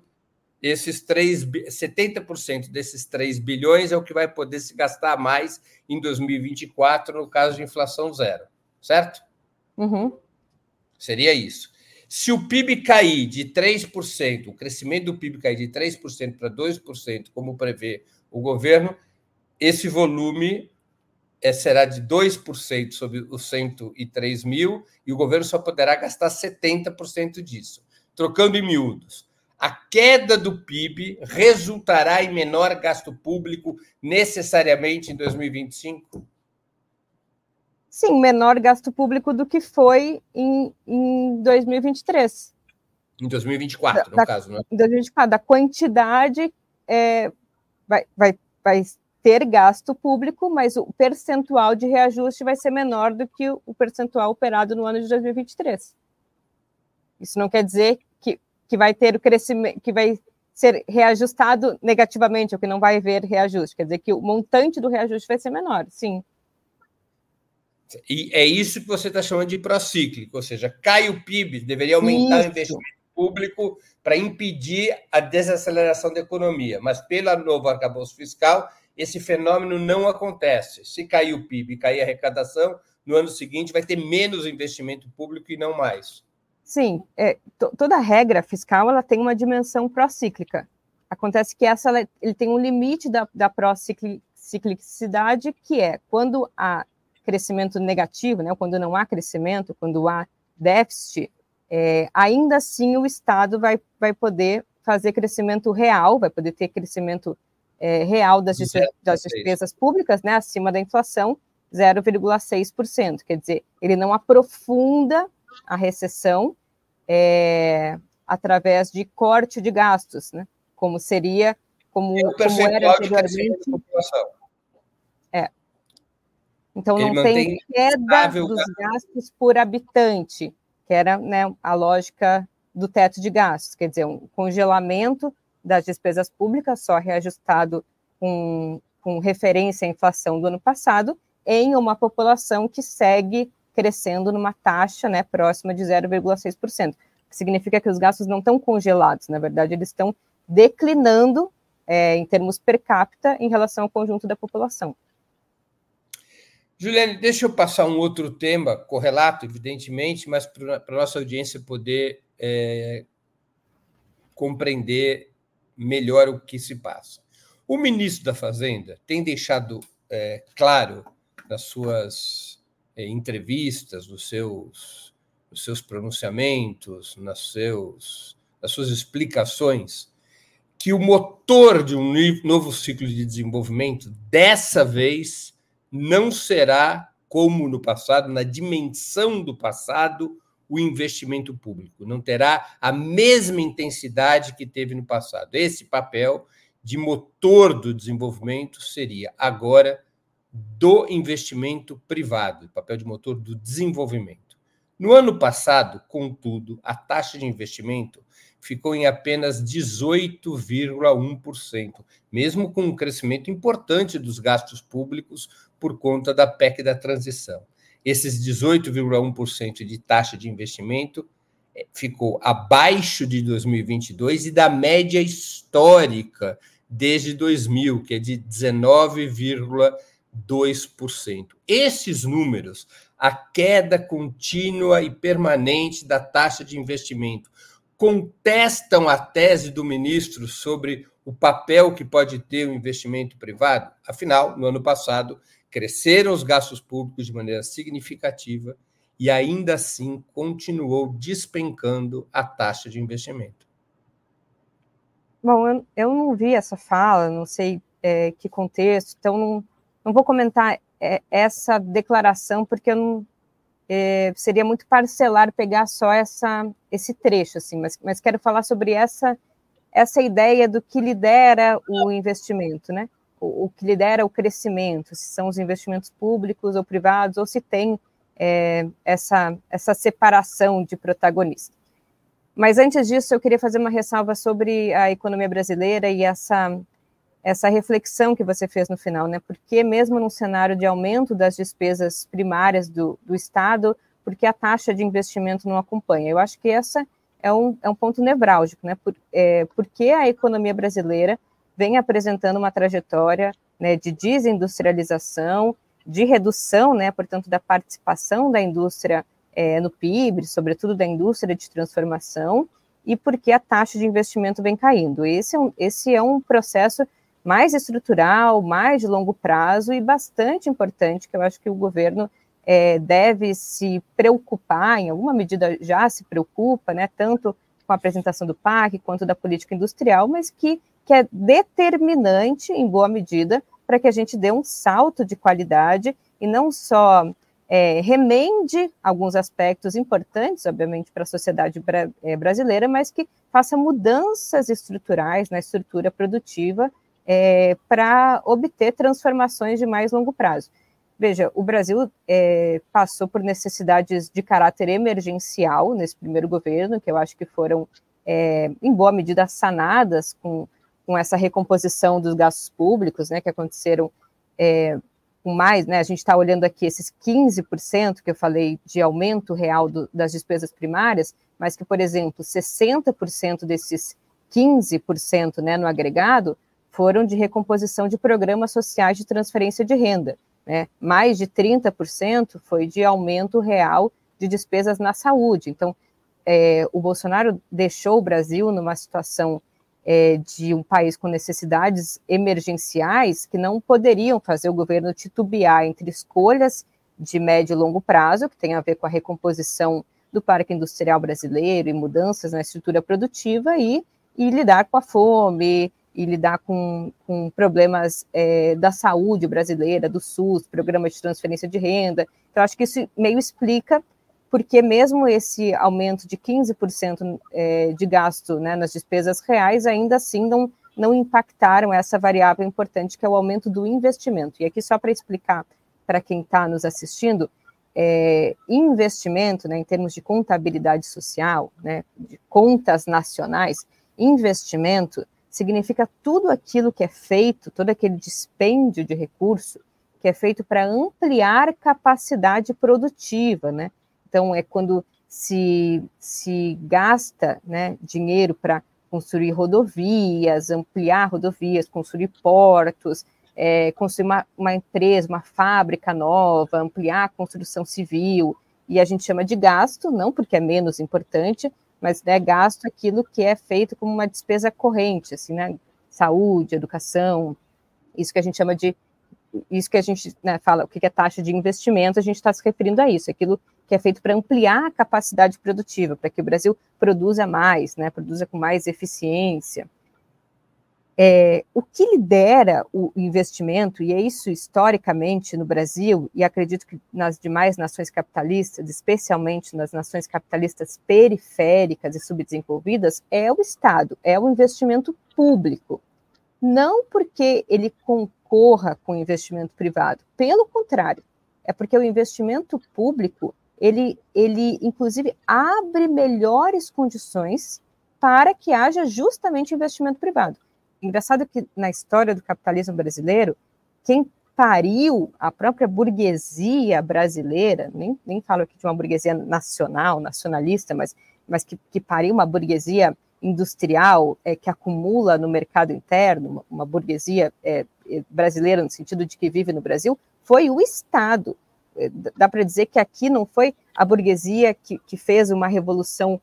Speaker 1: esses 3, 70% desses 3 bilhões é o que vai poder se gastar mais em 2024, no caso de inflação zero, certo?
Speaker 2: Uhum.
Speaker 1: Seria isso. Se o PIB cair de 3%, o crescimento do PIB cair de 3% para 2%, como prevê o governo, esse volume é, será de 2% sobre os 103 mil e o governo só poderá gastar 70% disso. Trocando em miúdos, a queda do PIB resultará em menor gasto público necessariamente em 2025?
Speaker 2: Sim, menor gasto público do que foi em, em 2023.
Speaker 1: Em 2024, da, no caso, né?
Speaker 2: Em 2024, da quantidade é, vai, vai, vai ter gasto público, mas o percentual de reajuste vai ser menor do que o percentual operado no ano de 2023. Isso não quer dizer que, que vai ter o crescimento, que vai ser reajustado negativamente, ou que não vai haver reajuste. Quer dizer que o montante do reajuste vai ser menor, sim.
Speaker 1: E é isso que você está chamando de procíclico, ou seja, cai o PIB, deveria aumentar isso. o investimento público para impedir a desaceleração da economia. Mas pelo novo arcabouço fiscal, esse fenômeno não acontece. Se cair o PIB e cair a arrecadação, no ano seguinte vai ter menos investimento público e não mais.
Speaker 2: Sim, é, toda regra fiscal ela tem uma dimensão procíclica. Acontece que essa ele tem um limite da, da prociclicidade, que é quando a crescimento negativo, né, quando não há crescimento, quando há déficit, é, ainda assim o Estado vai, vai poder fazer crescimento real, vai poder ter crescimento é, real das, despesas, das despesas públicas, né, acima da inflação, 0,6%. Quer dizer, ele não aprofunda a recessão é, através de corte de gastos, né? como seria, como, como era anteriormente. Então Ele não tem queda dos gastos por habitante, que era né, a lógica do teto de gastos, quer dizer, um congelamento das despesas públicas, só reajustado com, com referência à inflação do ano passado, em uma população que segue crescendo numa taxa né, próxima de 0,6%, que significa que os gastos não estão congelados, na verdade, eles estão declinando é, em termos per capita em relação ao conjunto da população.
Speaker 1: Juliane, deixa eu passar um outro tema, correlato, evidentemente, mas para a nossa audiência poder é, compreender melhor o que se passa. O ministro da Fazenda tem deixado é, claro nas suas é, entrevistas, nos seus, nos seus pronunciamentos, nas, seus, nas suas explicações, que o motor de um novo ciclo de desenvolvimento, dessa vez, não será como no passado, na dimensão do passado, o investimento público. Não terá a mesma intensidade que teve no passado. Esse papel de motor do desenvolvimento seria agora do investimento privado, papel de motor do desenvolvimento. No ano passado, contudo, a taxa de investimento ficou em apenas 18,1%, mesmo com um crescimento importante dos gastos públicos por conta da PEC da transição. Esses 18,1% de taxa de investimento eh, ficou abaixo de 2022 e da média histórica desde 2000, que é de 19,2%. Esses números, a queda contínua e permanente da taxa de investimento, contestam a tese do ministro sobre o papel que pode ter o investimento privado? Afinal, no ano passado, cresceram os gastos públicos de maneira significativa e ainda assim continuou despencando a taxa de investimento.
Speaker 2: Bom, eu, eu não vi essa fala, não sei é, que contexto, então não, não vou comentar é, essa declaração, porque não, é, seria muito parcelar pegar só essa, esse trecho, assim, mas, mas quero falar sobre essa, essa ideia do que lidera o investimento, né? o, o que lidera o crescimento, se são os investimentos públicos ou privados, ou se tem é, essa, essa separação de protagonista. Mas antes disso, eu queria fazer uma ressalva sobre a economia brasileira e essa, essa reflexão que você fez no final, né? Porque mesmo num cenário de aumento das despesas primárias do, do Estado, porque a taxa de investimento não acompanha. Eu acho que essa é um, é um ponto nevrálgico, né? Por, é, porque a economia brasileira vem apresentando uma trajetória né, de desindustrialização, de redução, né, portanto, da participação da indústria é, no PIB, sobretudo da indústria de transformação, e porque a taxa de investimento vem caindo. Esse é um, esse é um processo mais estrutural, mais de longo prazo e bastante importante, que eu acho que o governo é, deve se preocupar, em alguma medida já se preocupa, né, tanto com a apresentação do PAC quanto da política industrial, mas que que é determinante, em boa medida, para que a gente dê um salto de qualidade e não só é, remende alguns aspectos importantes, obviamente, para a sociedade bra é, brasileira, mas que faça mudanças estruturais na estrutura produtiva é, para obter transformações de mais longo prazo. Veja, o Brasil é, passou por necessidades de caráter emergencial nesse primeiro governo, que eu acho que foram, é, em boa medida, sanadas com com essa recomposição dos gastos públicos, né, que aconteceram é, com mais, né, a gente está olhando aqui esses 15% que eu falei de aumento real do, das despesas primárias, mas que, por exemplo, 60% desses 15% né, no agregado foram de recomposição de programas sociais de transferência de renda. Né? Mais de 30% foi de aumento real de despesas na saúde. Então, é, o Bolsonaro deixou o Brasil numa situação é, de um país com necessidades emergenciais que não poderiam fazer o governo titubear entre escolhas de médio e longo prazo, que tem a ver com a recomposição do parque industrial brasileiro e mudanças na estrutura produtiva, e, e lidar com a fome, e lidar com, com problemas é, da saúde brasileira, do SUS, programa de transferência de renda. Então, acho que isso meio explica porque mesmo esse aumento de 15% é, de gasto né, nas despesas reais, ainda assim não, não impactaram essa variável importante que é o aumento do investimento. E aqui, só para explicar para quem está nos assistindo, é, investimento, né, em termos de contabilidade social, né, de contas nacionais, investimento significa tudo aquilo que é feito, todo aquele dispêndio de recurso que é feito para ampliar capacidade produtiva, né? Então, é quando se, se gasta né, dinheiro para construir rodovias, ampliar rodovias, construir portos, é, construir uma, uma, empresa, uma fábrica nova, ampliar a construção civil, e a gente chama de gasto, não porque é menos importante, mas né, gasto aquilo que é feito como uma despesa corrente, assim, né, saúde, educação, isso que a gente chama de isso que a gente né, fala, o que é taxa de investimento, a gente está se referindo a isso, aquilo que é feito para ampliar a capacidade produtiva, para que o Brasil produza mais, né, produza com mais eficiência. É, o que lidera o investimento, e é isso historicamente no Brasil, e acredito que nas demais nações capitalistas, especialmente nas nações capitalistas periféricas e subdesenvolvidas, é o Estado, é o investimento público. Não porque ele concorra com o investimento privado. Pelo contrário, é porque o investimento público, ele, ele inclusive abre melhores condições para que haja justamente investimento privado. Engraçado que na história do capitalismo brasileiro, quem pariu a própria burguesia brasileira, nem, nem falo aqui de uma burguesia nacional, nacionalista, mas, mas que, que pariu uma burguesia industrial é, que acumula no mercado interno, uma, uma burguesia é, é, brasileira, no sentido de que vive no Brasil, foi o Estado. É, dá para dizer que aqui não foi a burguesia que, que fez uma revolução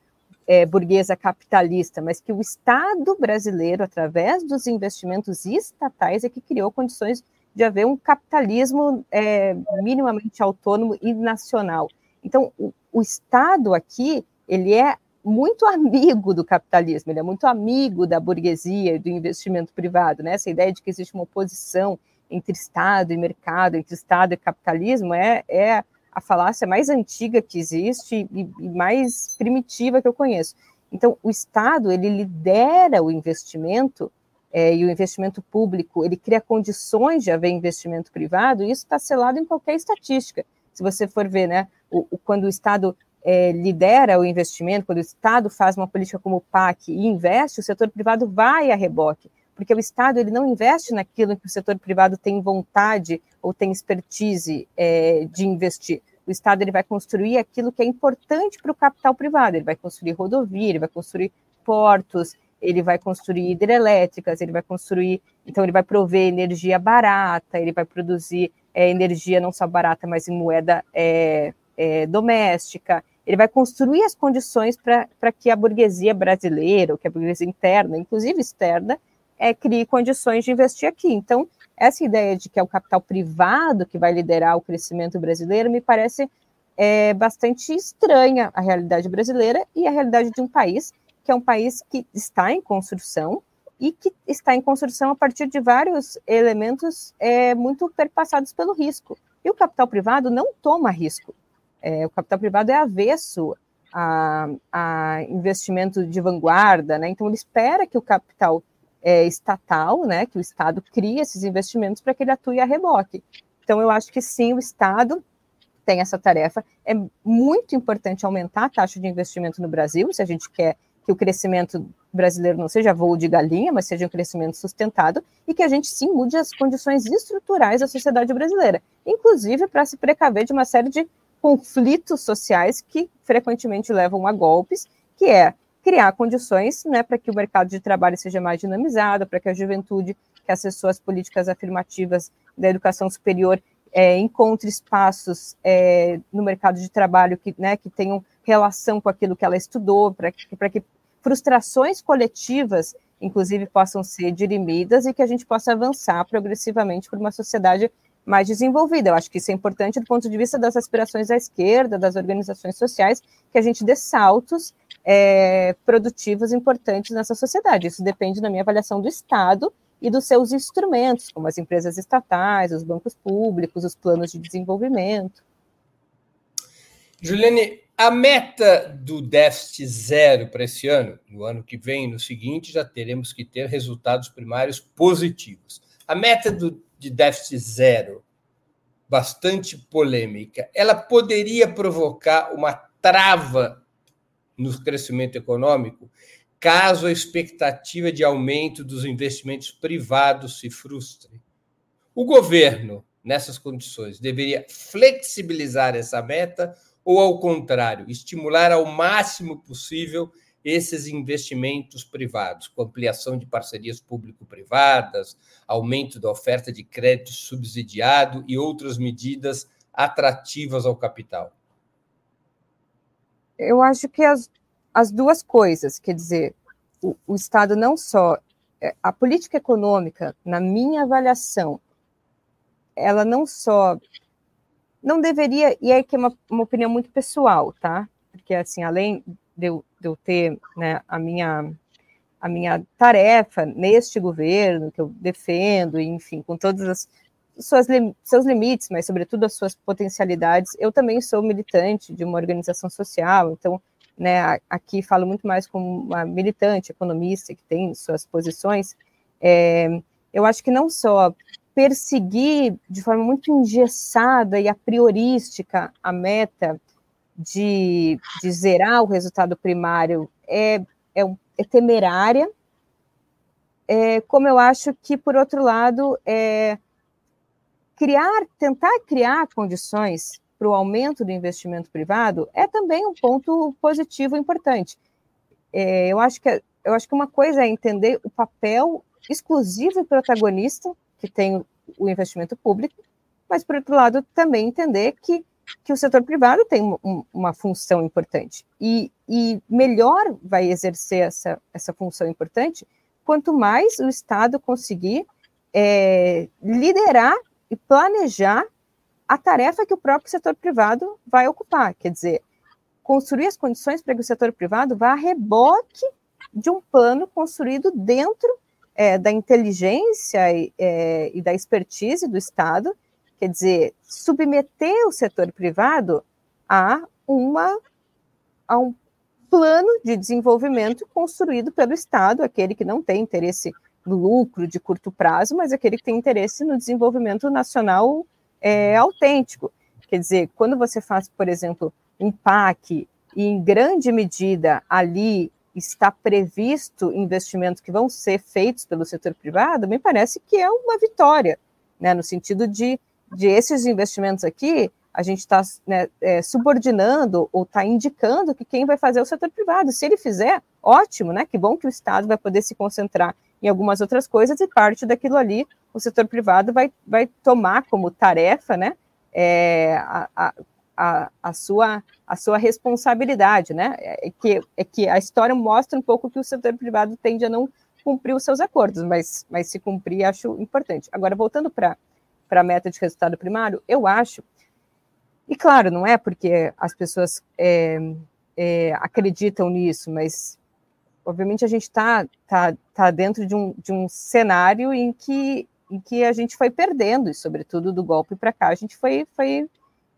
Speaker 2: é, burguesa capitalista, mas que o Estado brasileiro, através dos investimentos estatais, é que criou condições de haver um capitalismo é, minimamente autônomo e nacional. Então, o, o Estado aqui, ele é muito amigo do capitalismo, ele é muito amigo da burguesia e do investimento privado, né? Essa ideia de que existe uma oposição entre Estado e mercado, entre Estado e capitalismo, é, é a falácia mais antiga que existe e, e mais primitiva que eu conheço. Então, o Estado, ele lidera o investimento é, e o investimento público, ele cria condições de haver investimento privado, e isso está selado em qualquer estatística. Se você for ver, né, o, o, quando o Estado é, lidera o investimento, quando o Estado faz uma política como o PAC e investe, o setor privado vai a reboque, porque o Estado ele não investe naquilo que o setor privado tem vontade ou tem expertise é, de investir. O Estado ele vai construir aquilo que é importante para o capital privado, ele vai construir rodovia, ele vai construir portos, ele vai construir hidrelétricas, ele vai construir, então ele vai prover energia barata, ele vai produzir é, energia não só barata, mas em moeda é, é, doméstica, ele vai construir as condições para que a burguesia brasileira, ou que a burguesia interna, inclusive externa, é, crie condições de investir aqui. Então, essa ideia de que é o capital privado que vai liderar o crescimento brasileiro me parece é, bastante estranha a realidade brasileira e a realidade de um país que é um país que está em construção e que está em construção a partir de vários elementos é, muito perpassados pelo risco. E o capital privado não toma risco. É, o capital privado é avesso a, a, investimento de vanguarda, né? Então ele espera que o capital é, estatal, né, que o Estado crie esses investimentos para que ele atue a reboque. Então eu acho que sim, o Estado tem essa tarefa. É muito importante aumentar a taxa de investimento no Brasil, se a gente quer que o crescimento brasileiro não seja voo de galinha, mas seja um crescimento sustentado e que a gente sim mude as condições estruturais da sociedade brasileira, inclusive para se precaver de uma série de conflitos sociais que frequentemente levam a golpes, que é criar condições né, para que o mercado de trabalho seja mais dinamizado, para que a juventude que acessou as políticas afirmativas da educação superior é, encontre espaços é, no mercado de trabalho que, né, que tenham relação com aquilo que ela estudou, para que, que frustrações coletivas, inclusive, possam ser dirimidas e que a gente possa avançar progressivamente por uma sociedade mais desenvolvida. Eu acho que isso é importante do ponto de vista das aspirações da esquerda, das organizações sociais, que a gente dê saltos é, produtivos importantes nessa sociedade. Isso depende, na minha avaliação, do Estado e dos seus instrumentos, como as empresas estatais, os bancos públicos, os planos de desenvolvimento.
Speaker 1: Juliane, A meta do déficit zero para esse ano, no ano que vem, no seguinte, já teremos que ter resultados primários positivos. A meta do, de déficit zero, bastante polêmica, ela poderia provocar uma trava no crescimento econômico caso a expectativa de aumento dos investimentos privados se frustre. O governo, nessas condições, deveria flexibilizar essa meta ou, ao contrário, estimular ao máximo possível esses investimentos privados, com ampliação de parcerias público-privadas, aumento da oferta de crédito subsidiado e outras medidas atrativas ao capital?
Speaker 2: Eu acho que as, as duas coisas, quer dizer, o, o Estado não só. É, a política econômica, na minha avaliação, ela não só não deveria, e é que é uma, uma opinião muito pessoal, tá? Porque, assim, além de eu, de eu ter né, a, minha, a minha tarefa neste governo, que eu defendo, enfim, com todos os suas, seus limites, mas, sobretudo, as suas potencialidades, eu também sou militante de uma organização social, então, né, aqui falo muito mais como uma militante, economista, que tem suas posições, é, eu acho que não só perseguir de forma muito engessada e a priorística a meta de, de zerar o resultado primário é, é, é temerária, é, como eu acho que, por outro lado, é, criar, tentar criar condições para o aumento do investimento privado é também um ponto positivo importante. É, eu, acho que, eu acho que uma coisa é entender o papel exclusivo e protagonista que tem o investimento público, mas, por outro lado, também entender que, que o setor privado tem um, uma função importante. E, e melhor vai exercer essa, essa função importante quanto mais o Estado conseguir é, liderar e planejar a tarefa que o próprio setor privado vai ocupar. Quer dizer, construir as condições para que o setor privado vá a reboque de um plano construído dentro é, da inteligência e, é, e da expertise do Estado, quer dizer, submeter o setor privado a uma a um plano de desenvolvimento construído pelo Estado, aquele que não tem interesse lucro de curto prazo, mas aquele que tem interesse no desenvolvimento nacional é, autêntico. Quer dizer, quando você faz, por exemplo, um PAC e em grande medida ali está previsto investimentos que vão ser feitos pelo setor privado, me parece que é uma vitória, né, no sentido de, de esses investimentos aqui, a gente está né, é, subordinando ou está indicando que quem vai fazer é o setor privado. Se ele fizer, ótimo, né? Que bom que o Estado vai poder se concentrar em algumas outras coisas e parte daquilo ali o setor privado vai, vai tomar como tarefa, né? É, a, a, a, sua, a sua responsabilidade, né? É que, é que a história mostra um pouco que o setor privado tende a não cumprir os seus acordos, mas, mas se cumprir, acho importante. Agora, voltando para a meta de resultado primário, eu acho, e claro, não é porque as pessoas é, é, acreditam nisso, mas obviamente a gente está tá, tá dentro de um, de um cenário em que, em que a gente foi perdendo, e sobretudo do golpe para cá, a gente foi, foi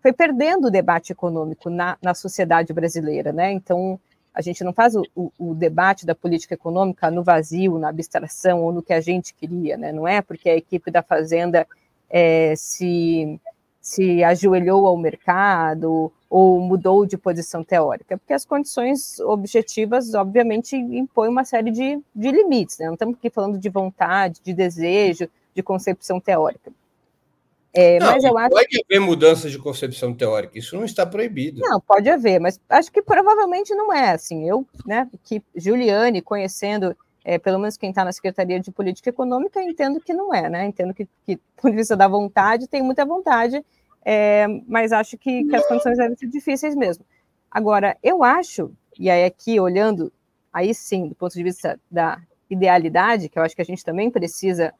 Speaker 2: foi perdendo o debate econômico na, na sociedade brasileira, né? Então, a gente não faz o, o, o, debate da política econômica no vazio, na abstração ou no que a gente queria, né? Não é porque a equipe da Fazenda é, se, se ajoelhou ao mercado ou mudou de posição teórica, porque as condições objetivas, obviamente, impõem uma série de, de limites, né? Não estamos aqui falando de vontade, de desejo, de concepção teórica.
Speaker 1: É, não, mas eu acho pode haver mudança de concepção teórica, isso não está proibido.
Speaker 2: Não, pode haver, mas acho que provavelmente não é assim. Eu, né, que Juliane, conhecendo é, pelo menos quem está na Secretaria de Política Econômica, entendo que não é, né? Entendo que, que do ponto de vista da vontade, tem muita vontade, é, mas acho que, que, as condições devem ser difíceis mesmo. Agora, eu acho, e aí aqui olhando, aí sim, do ponto de vista da idealidade, que eu acho que a gente também precisa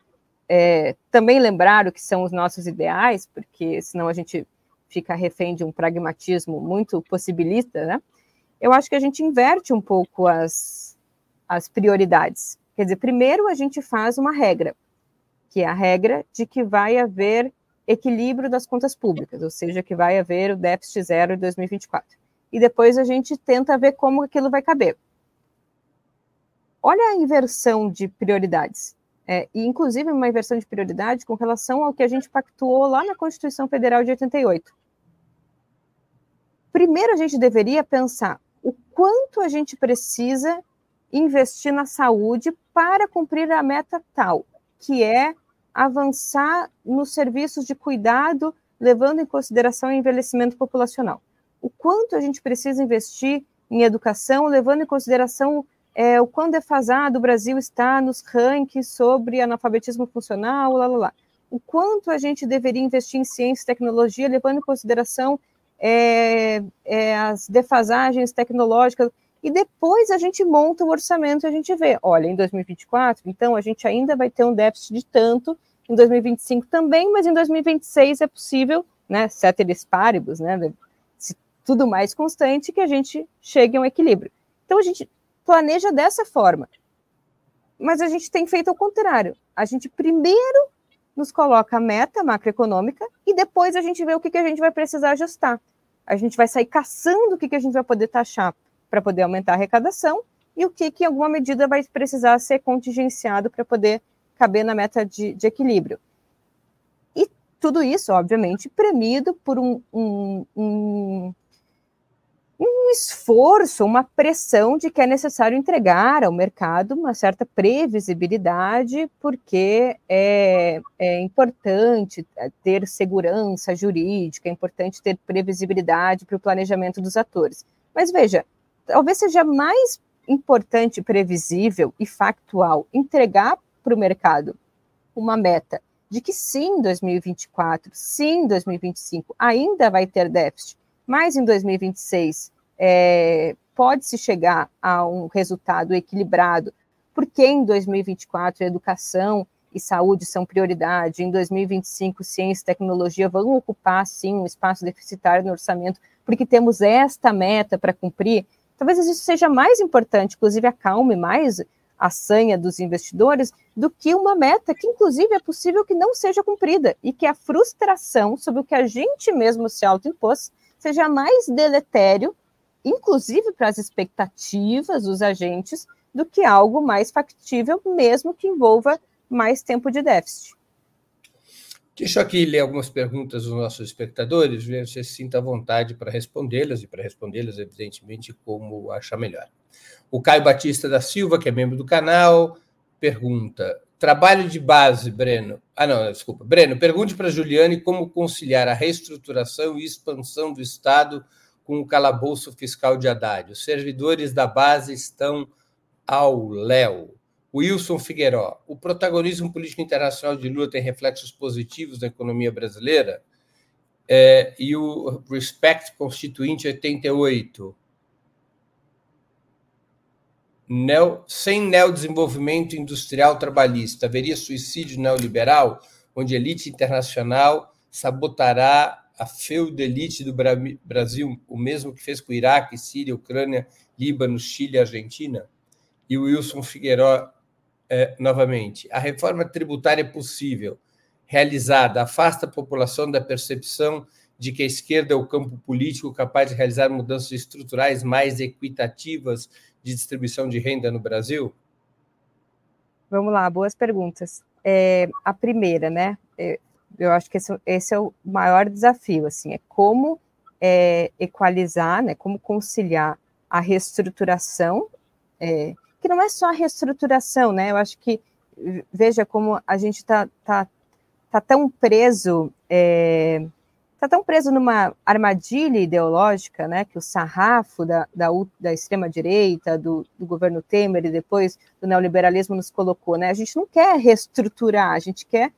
Speaker 2: é, também lembrar o que são os nossos ideais, porque senão a gente fica refém de um pragmatismo muito possibilista, né? Eu acho que a gente inverte um pouco as, as prioridades. Quer dizer, primeiro a gente faz uma regra, que é a regra de que vai haver equilíbrio das contas públicas, ou seja, que vai haver o déficit zero em 2024. e depois a gente tenta ver como aquilo vai caber. Olha a inversão de prioridades. É, e inclusive uma inversão de prioridade com relação ao que a gente pactuou lá na Constituição Federal de 88. Primeiro, a gente deveria pensar o quanto a gente precisa investir na saúde para cumprir a meta tal, que é avançar nos serviços de cuidado, levando em consideração o envelhecimento populacional. O quanto a gente precisa investir em educação, levando em consideração é, o quão defasado o Brasil está nos rankings sobre analfabetismo funcional, lá, lá, lá. O quanto a gente deveria investir em ciência e tecnologia, levando em consideração é, é, as defasagens tecnológicas, e depois a gente monta o orçamento e a gente vê, olha, em 2024, então a gente ainda vai ter um déficit de tanto, em 2025 também, mas em 2026 é possível, né, ceteris paribus, né, se tudo mais constante, que a gente chegue a um equilíbrio. Então a gente planeja dessa forma. Mas a gente tem feito ao contrário. A gente primeiro nos coloca a meta macroeconômica e depois a gente vê o que, que a gente vai precisar ajustar. A gente vai sair caçando o que, que a gente vai poder taxar para poder aumentar a arrecadação e o que, que, em alguma medida, vai precisar ser contingenciado para poder caber na meta de, de, equilíbrio. E tudo isso, obviamente, premido por um, um, um um esforço, uma pressão de que é necessário entregar ao mercado uma certa previsibilidade, porque é, é, importante ter segurança jurídica, é importante ter previsibilidade para o planejamento dos atores. Mas veja, talvez seja mais importante, previsível e factual entregar para o mercado uma meta de que sim, 2024, sim, 2025 ainda vai ter déficit, mas em 2026 é, pode-se chegar a um resultado equilibrado, porque em 2024 educação e saúde são prioridade, em 2025 ciência e tecnologia vão ocupar, sim, um espaço deficitário no orçamento, porque temos esta meta para cumprir, talvez isso seja mais importante, inclusive acalme mais a sanha dos investidores, do que uma meta que, inclusive, é possível que não seja cumprida e que a frustração sobre o que a gente mesmo se autoimpôs seja mais deletério, inclusive para as expectativas dos agentes, do que algo mais factível, mesmo que envolva mais tempo de déficit.
Speaker 1: Deixa eu aqui ler algumas perguntas dos nossos espectadores, ver se sinta vontade para respondê-las, e para respondê-las, evidentemente, como achar melhor. O Caio Batista da Silva, que é membro do canal, pergunta: trabalho de base, Breno. Ah, não, desculpa. Breno, pergunte para Juliane como conciliar a reestruturação e expansão do Estado com o calabouço fiscal de Haddad. Os servidores da base estão ao léu. Wilson Figueiró, o protagonismo político internacional de Lula tem reflexos positivos na economia brasileira? É, e o Respect Constituinte 88, Neo, sem neodesenvolvimento industrial trabalhista, haveria suicídio neoliberal, onde a elite internacional sabotará a feudelite do Brasil, o mesmo que fez com o Iraque, Síria, Ucrânia, Líbano, Chile Argentina? E o Wilson Figueiró, é, novamente, a reforma tributária é possível, realizada, afasta a população da percepção de que a esquerda é o campo político capaz de realizar mudanças estruturais mais equitativas de distribuição de renda no Brasil?
Speaker 2: Vamos lá, boas perguntas. É, a primeira, né? É, eu acho que esse, esse, é o maior desafio, assim, é como é, equalizar, né? Como conciliar a reestruturação, é, que não é só a reestruturação, né? Eu acho que veja como a gente está tá, tá tão preso é, está tão preso numa armadilha ideológica, né, que o sarrafo da, da, da extrema-direita, do, do, governo Temer e depois do neoliberalismo nos colocou. Né? A gente não quer reestruturar, a gente quer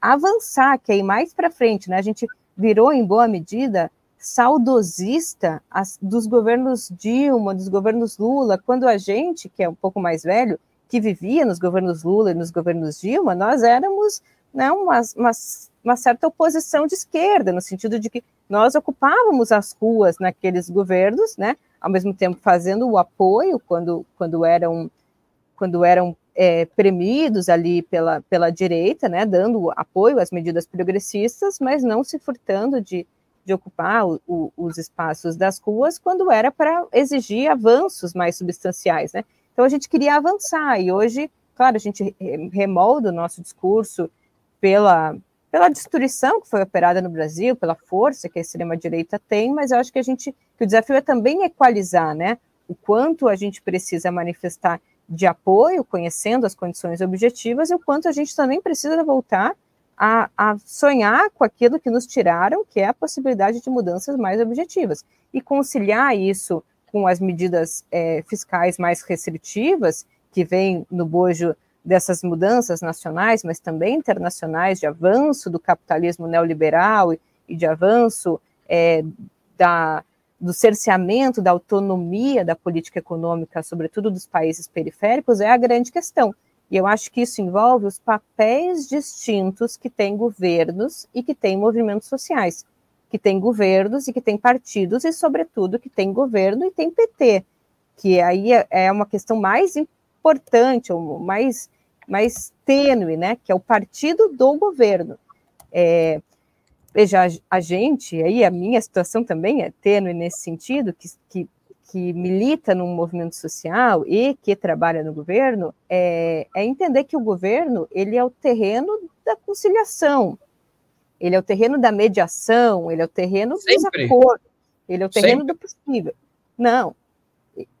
Speaker 2: avançar, quer ir mais para frente. Né? A gente virou, em boa medida, saudosista dos governos Dilma, dos governos Lula, quando a gente, que é um pouco mais velho, que vivia nos governos Lula e nos governos Dilma, nós éramos né, umas, umas uma certa oposição de esquerda, no sentido de que nós ocupávamos as ruas naqueles governos, né, ao mesmo tempo fazendo o apoio quando, quando eram, quando eram é, premidos ali pela, pela direita, né, dando apoio às medidas progressistas, mas não se furtando de, de ocupar o, o, os espaços das ruas quando era para exigir avanços mais substanciais, né? Então a gente queria avançar e hoje, claro, a gente remolda o nosso discurso pela pela destruição que foi operada no Brasil, pela força que a extrema direita tem, mas eu acho que a gente que o desafio é também equalizar, né? O quanto a gente precisa manifestar de apoio, conhecendo as condições objetivas, e o quanto a gente também precisa voltar a, a, sonhar com aquilo que nos tiraram, que é a possibilidade de mudanças mais objetivas. E conciliar isso com as medidas é, fiscais mais restritivas, que vêm no bojo dessas mudanças nacionais, mas também internacionais, de avanço do capitalismo neoliberal e, e de avanço é, da, do cerceamento da autonomia da política econômica, sobretudo dos países periféricos, é a grande questão. E eu acho que isso envolve os papéis distintos que têm governos e que têm movimentos sociais, que têm governos e que têm partidos, e, sobretudo, que tem governo e tem PT, que aí é, é uma questão mais importante, ou mais, mais tênue, né, que é o partido do governo. É, veja, a gente, aí a minha situação também é tênue nesse sentido, que, que que milita num movimento social e que trabalha no governo é, é, entender que o governo ele é o terreno da conciliação, ele é o terreno da mediação, ele é o terreno
Speaker 1: Sempre.
Speaker 2: dos acordos, ele é o terreno Sempre. do possível. Não,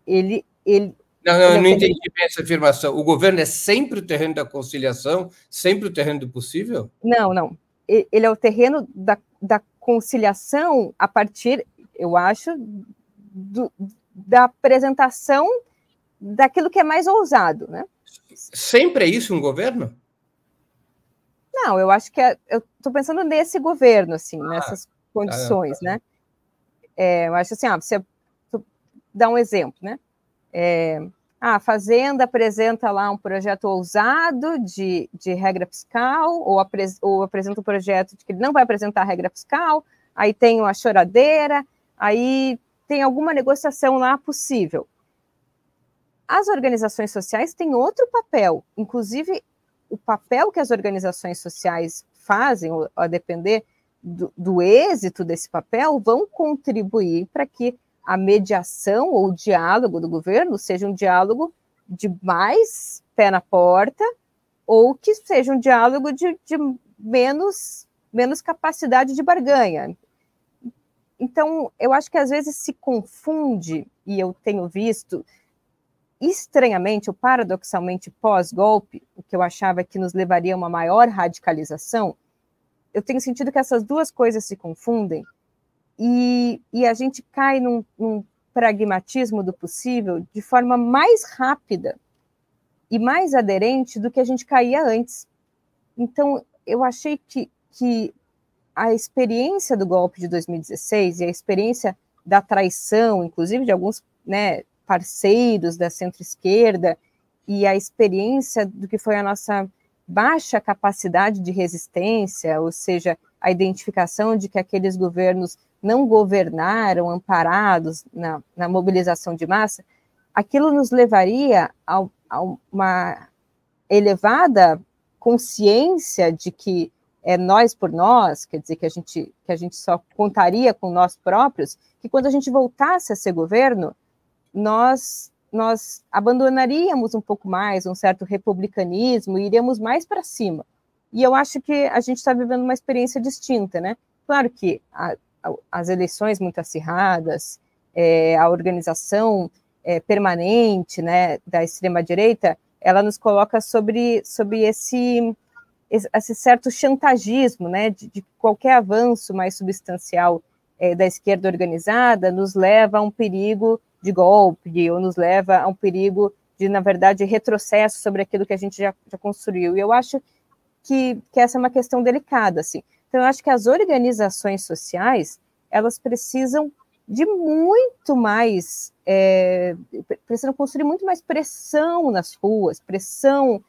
Speaker 2: ele, ele
Speaker 1: não, não, eu é não entendi bem essa afirmação. O governo é sempre o terreno da conciliação, sempre o terreno do possível?
Speaker 2: Não, não. Ele é o terreno da, da conciliação a partir, eu acho, do, da apresentação daquilo que é mais ousado, né?
Speaker 1: Sempre é isso um governo?
Speaker 2: Não, eu acho que é, eu estou pensando nesse governo, assim, ah, nessas condições, tá, tá. né? É, eu acho assim, ah, você dá um exemplo, né? É, ah, a Fazenda apresenta lá um projeto ousado de, de regra fiscal, ou, apres, ou apresenta um projeto de que ele não vai apresentar regra fiscal, aí tem uma choradeira, aí tem alguma negociação lá possível. As organizações sociais têm outro papel, inclusive o papel que as organizações sociais fazem, a depender do, do êxito desse papel, vão contribuir para que a mediação ou o diálogo do governo seja um diálogo de mais pé na porta ou que seja um diálogo de, de menos, menos capacidade de barganha. Então, eu acho que às vezes se confunde, e eu tenho visto, estranhamente ou paradoxalmente pós-golpe, o que eu achava que nos levaria a uma maior radicalização, eu tenho sentido que essas duas coisas se confundem e, e a gente cai num, num pragmatismo do possível de forma mais rápida e mais aderente do que a gente caía antes. Então, eu achei que, que a experiência do golpe de 2016 e a experiência da traição, inclusive de alguns né, parceiros da centro-esquerda, e a experiência do que foi a nossa baixa capacidade de resistência, ou seja, a identificação de que aqueles governos não governaram amparados na, na mobilização de massa, aquilo nos levaria a, a uma elevada consciência de que é nós por nós, quer dizer que a gente que a gente só contaria com nós próprios, que quando a gente voltasse a ser governo, nós nós abandonaríamos um pouco mais um certo republicanismo e iríamos mais para cima. E eu acho que a gente está vivendo uma experiência distinta, né? Claro que a, a, as eleições muito acirradas, é, a organização é, permanente, né, da extrema direita, ela nos coloca sobre sobre esse esse certo chantagismo, né, de, de qualquer avanço mais substancial é, da esquerda organizada nos leva a um perigo de golpe, ou nos leva a um perigo de, na verdade, retrocesso sobre aquilo que a gente já, já construiu. E eu acho que, que essa é uma questão delicada, assim. Então, eu acho que as organizações sociais, elas precisam de muito mais, é, precisam construir muito mais pressão nas ruas, pressão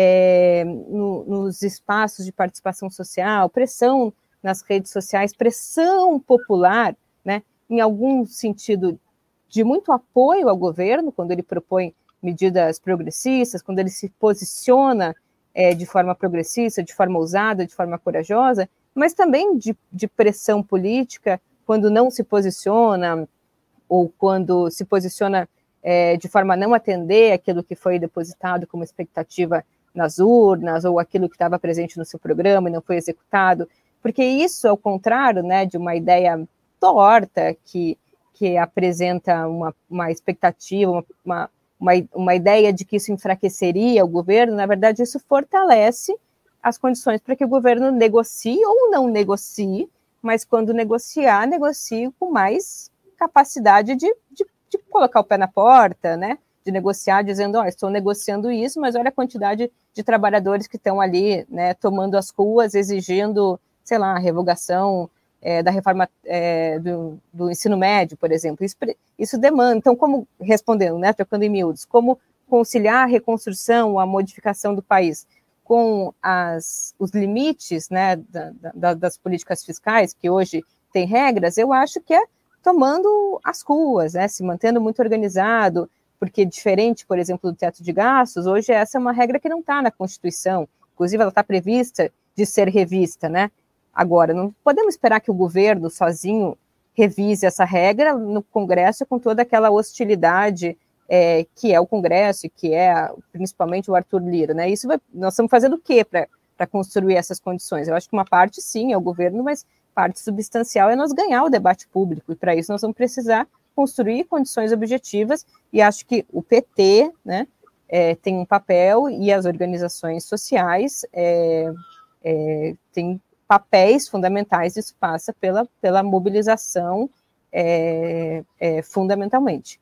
Speaker 2: é, no, nos espaços de participação social, pressão nas redes sociais, pressão popular, né, em algum sentido de muito apoio ao governo, quando ele propõe medidas progressistas, quando ele se posiciona é, de forma progressista, de forma ousada, de forma corajosa, mas também de, de pressão política quando não se posiciona ou quando se posiciona é, de forma a não atender aquilo que foi depositado como expectativa nas urnas ou aquilo que estava presente no seu programa e não foi executado, porque isso, ao contrário né, de uma ideia torta que, que apresenta uma, uma expectativa, uma, uma, uma ideia de que isso enfraqueceria o governo, na verdade, isso fortalece as condições para que o governo negocie ou não negocie, mas quando negociar, negocie com mais capacidade de, de, de colocar o pé na porta, né? De negociar, dizendo, oh, estou negociando isso, mas olha a quantidade de trabalhadores que estão ali, né, tomando as ruas, exigindo, sei lá, a revogação é, da reforma é, do, do, ensino médio, por exemplo. Isso, isso demanda. Então, como respondendo, né, trocando em miúdos, como conciliar a reconstrução, a modificação do país com as, os limites né, da, da, das políticas fiscais, que hoje tem regras, eu acho que é tomando as ruas, né, se mantendo muito organizado, porque diferente, por exemplo, do teto de gastos, hoje essa é uma regra que não está na Constituição, inclusive ela está prevista de ser revista, né? Agora, não podemos esperar que o governo sozinho revise essa regra no Congresso com toda aquela hostilidade é, que é o Congresso e que é principalmente o Arthur Lira, né? Isso vai, nós estamos fazendo o quê para construir essas condições? Eu acho que uma parte sim é o governo, mas parte substancial é nós ganhar o debate público, e para isso nós vamos precisar construir condições objetivas, e acho que o PT né, é, tem um papel, e as organizações sociais é, é, têm papéis fundamentais, isso passa pela, pela mobilização é, é, fundamentalmente.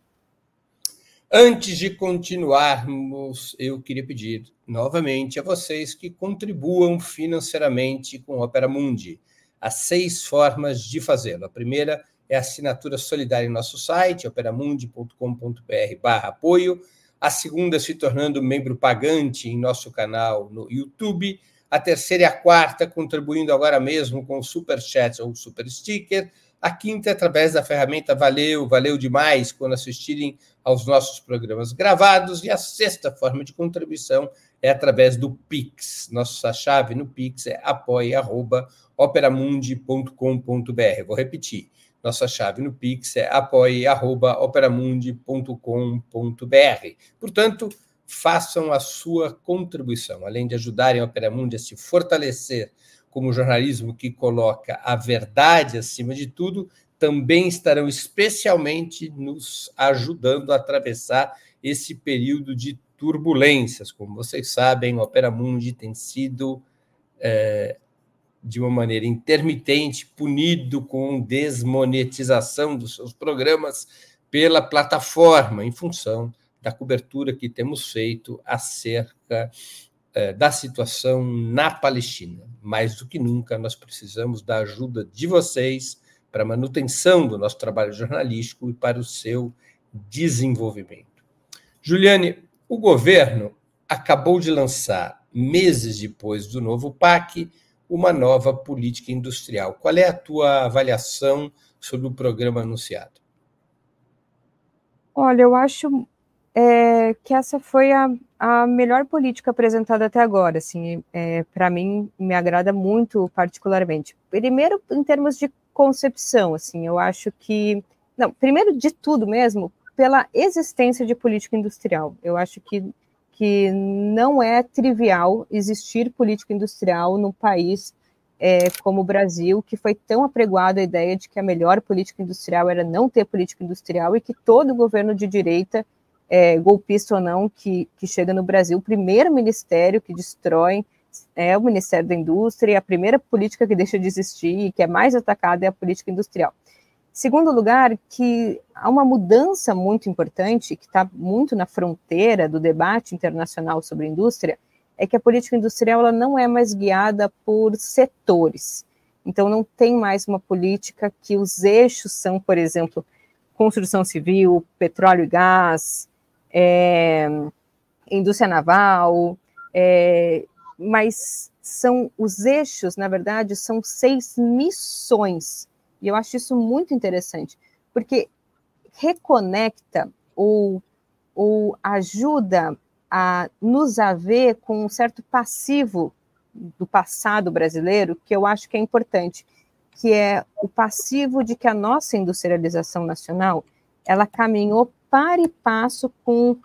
Speaker 1: Antes de continuarmos, eu queria pedir novamente a vocês que contribuam financeiramente com Opera Mundi. Há seis formas de fazê-lo. A primeira é assinatura solidária em nosso site, operamundi.com.br barra apoio. A segunda, se tornando membro pagante em nosso canal no YouTube. A terceira e a quarta, contribuindo agora mesmo com Super Chat ou Super Sticker. A quinta, através da ferramenta Valeu, valeu demais quando assistirem aos nossos programas gravados. E a sexta forma de contribuição é através do Pix. Nossa chave no Pix é apoia.operamundi.com.br. Vou repetir. Nossa chave no Pix é apoia.operamundi.com.br. Portanto, façam a sua contribuição. Além de ajudarem a Operamundi a se fortalecer como jornalismo que coloca a verdade acima de tudo, também estarão especialmente nos ajudando a atravessar esse período de turbulências. Como vocês sabem, o Opera Mundi tem sido, é, de uma maneira intermitente, punido com desmonetização dos seus programas pela plataforma, em função da cobertura que temos feito acerca é, da situação na Palestina. Mais do que nunca, nós precisamos da ajuda de vocês para a manutenção do nosso trabalho jornalístico e para o seu desenvolvimento. Juliane, o governo acabou de lançar, meses depois do novo PAC, uma nova política industrial. Qual é a tua avaliação sobre o programa anunciado?
Speaker 2: Olha, eu acho é, que essa foi a, a melhor política apresentada até agora. Assim, é, para mim, me agrada muito particularmente. Primeiro, em termos de concepção, assim, eu acho que, não, primeiro de tudo mesmo, pela existência de política industrial. Eu acho que que não é trivial existir política industrial num país é, como o Brasil, que foi tão apregoado a ideia de que a melhor política industrial era não ter política industrial e que todo governo de direita é, golpista ou não, que, que chega no Brasil, o primeiro ministério que destrói é o Ministério da Indústria, a primeira política que deixa de existir e que é mais atacada é a política industrial. Segundo lugar, que há uma mudança muito importante, que está muito na fronteira do debate internacional sobre indústria, é que a política industrial ela não é mais guiada por setores. Então, não tem mais uma política que os eixos são, por exemplo, construção civil, petróleo e gás, é, indústria naval, é, mas são os eixos, na verdade, são seis missões. E eu acho isso muito interessante, porque reconecta ou, ou ajuda a nos haver com um certo passivo do passado brasileiro que eu acho que é importante, que é o passivo de que a nossa industrialização nacional ela caminhou para e passo com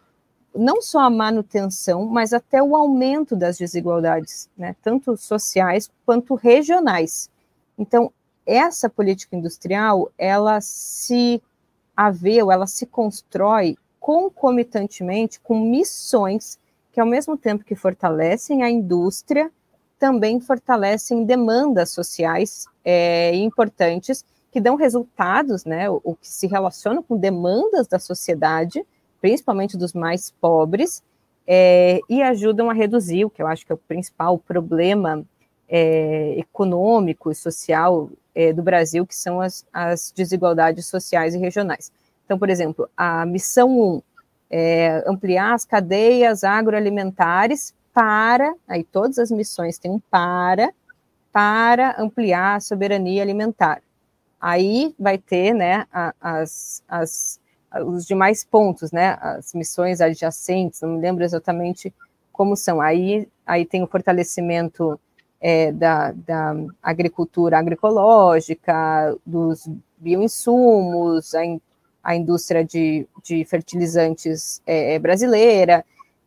Speaker 2: não só a manutenção, mas até o aumento das desigualdades, né, tanto sociais quanto regionais. Então, essa política industrial, ela se haveu, ela se constrói concomitantemente com missões que, ao mesmo tempo que fortalecem a indústria, também fortalecem demandas sociais é, importantes que dão resultados, né, ou que se relacionam com demandas da sociedade, principalmente dos mais pobres, é, e ajudam a reduzir o que eu acho que é o principal problema é, econômico e social é, do Brasil, que são as, as, desigualdades sociais e regionais. Então, por exemplo, a missão 1 é ampliar as cadeias agroalimentares para, aí todas as missões têm um para, para ampliar a soberania alimentar. Aí vai ter né, as, as os demais pontos, né, as missões adjacentes, não me lembro exatamente como são. Aí, aí tem o fortalecimento é, da, da, agricultura agroecológica, dos bioinsumos, a, in, a indústria de, de fertilizantes é, é brasileira.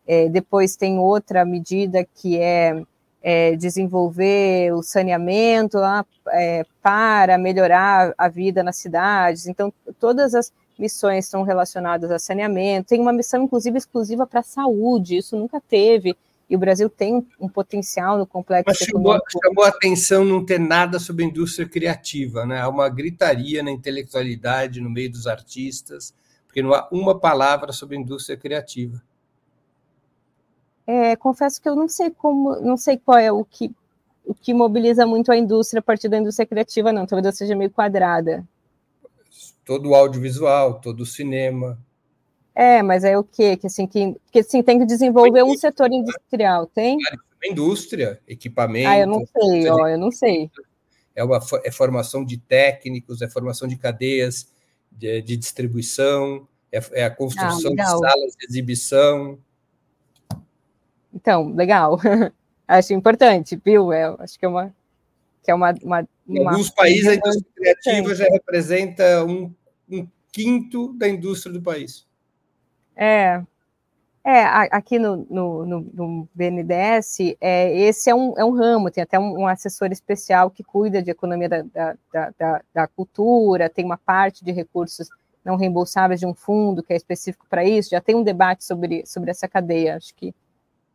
Speaker 2: É, depois tem outra medida que é, é desenvolver o saneamento lá, é, para melhorar a vida nas cidades. Então, todas as missões são relacionadas a saneamento, tem uma missão, inclusive, exclusiva para a saúde, isso nunca teve, e o Brasil tem um, um potencial no complexo
Speaker 1: Mas chamou, chamou a atenção não ter nada sobre a indústria criativa, né? há uma gritaria na intelectualidade, no meio dos artistas, porque não há uma palavra sobre a indústria criativa.
Speaker 2: É, confesso que eu não sei como, não sei qual é o que o que mobiliza muito a indústria a partir da indústria criativa, não. Talvez eu seja meio quadrada
Speaker 1: todo o audiovisual, todo o cinema.
Speaker 2: É, mas é o quê? Que assim, que, que assim, tem que desenvolver um setor industrial, tem?
Speaker 1: Indústria, equipamento.
Speaker 2: Ah, eu não sei, ó, eu não sei.
Speaker 1: É, uma, é formação de técnicos, é formação de cadeias de, de distribuição, é, é, a construção ah, de salas de exibição.
Speaker 2: Então, legal. acho importante, viu? É, acho que é uma, que é uma, uma
Speaker 1: em alguns países, a indústria criativa já representa um, um, quinto da indústria do país.
Speaker 2: É. É, aqui no, no, no, no BNDES, é, esse é um, é um ramo, tem até um, um assessor especial que cuida de economia da, da, da, da, cultura, tem uma parte de recursos não reembolsáveis de um fundo que é específico para isso, já tem um debate sobre, sobre essa cadeia, acho que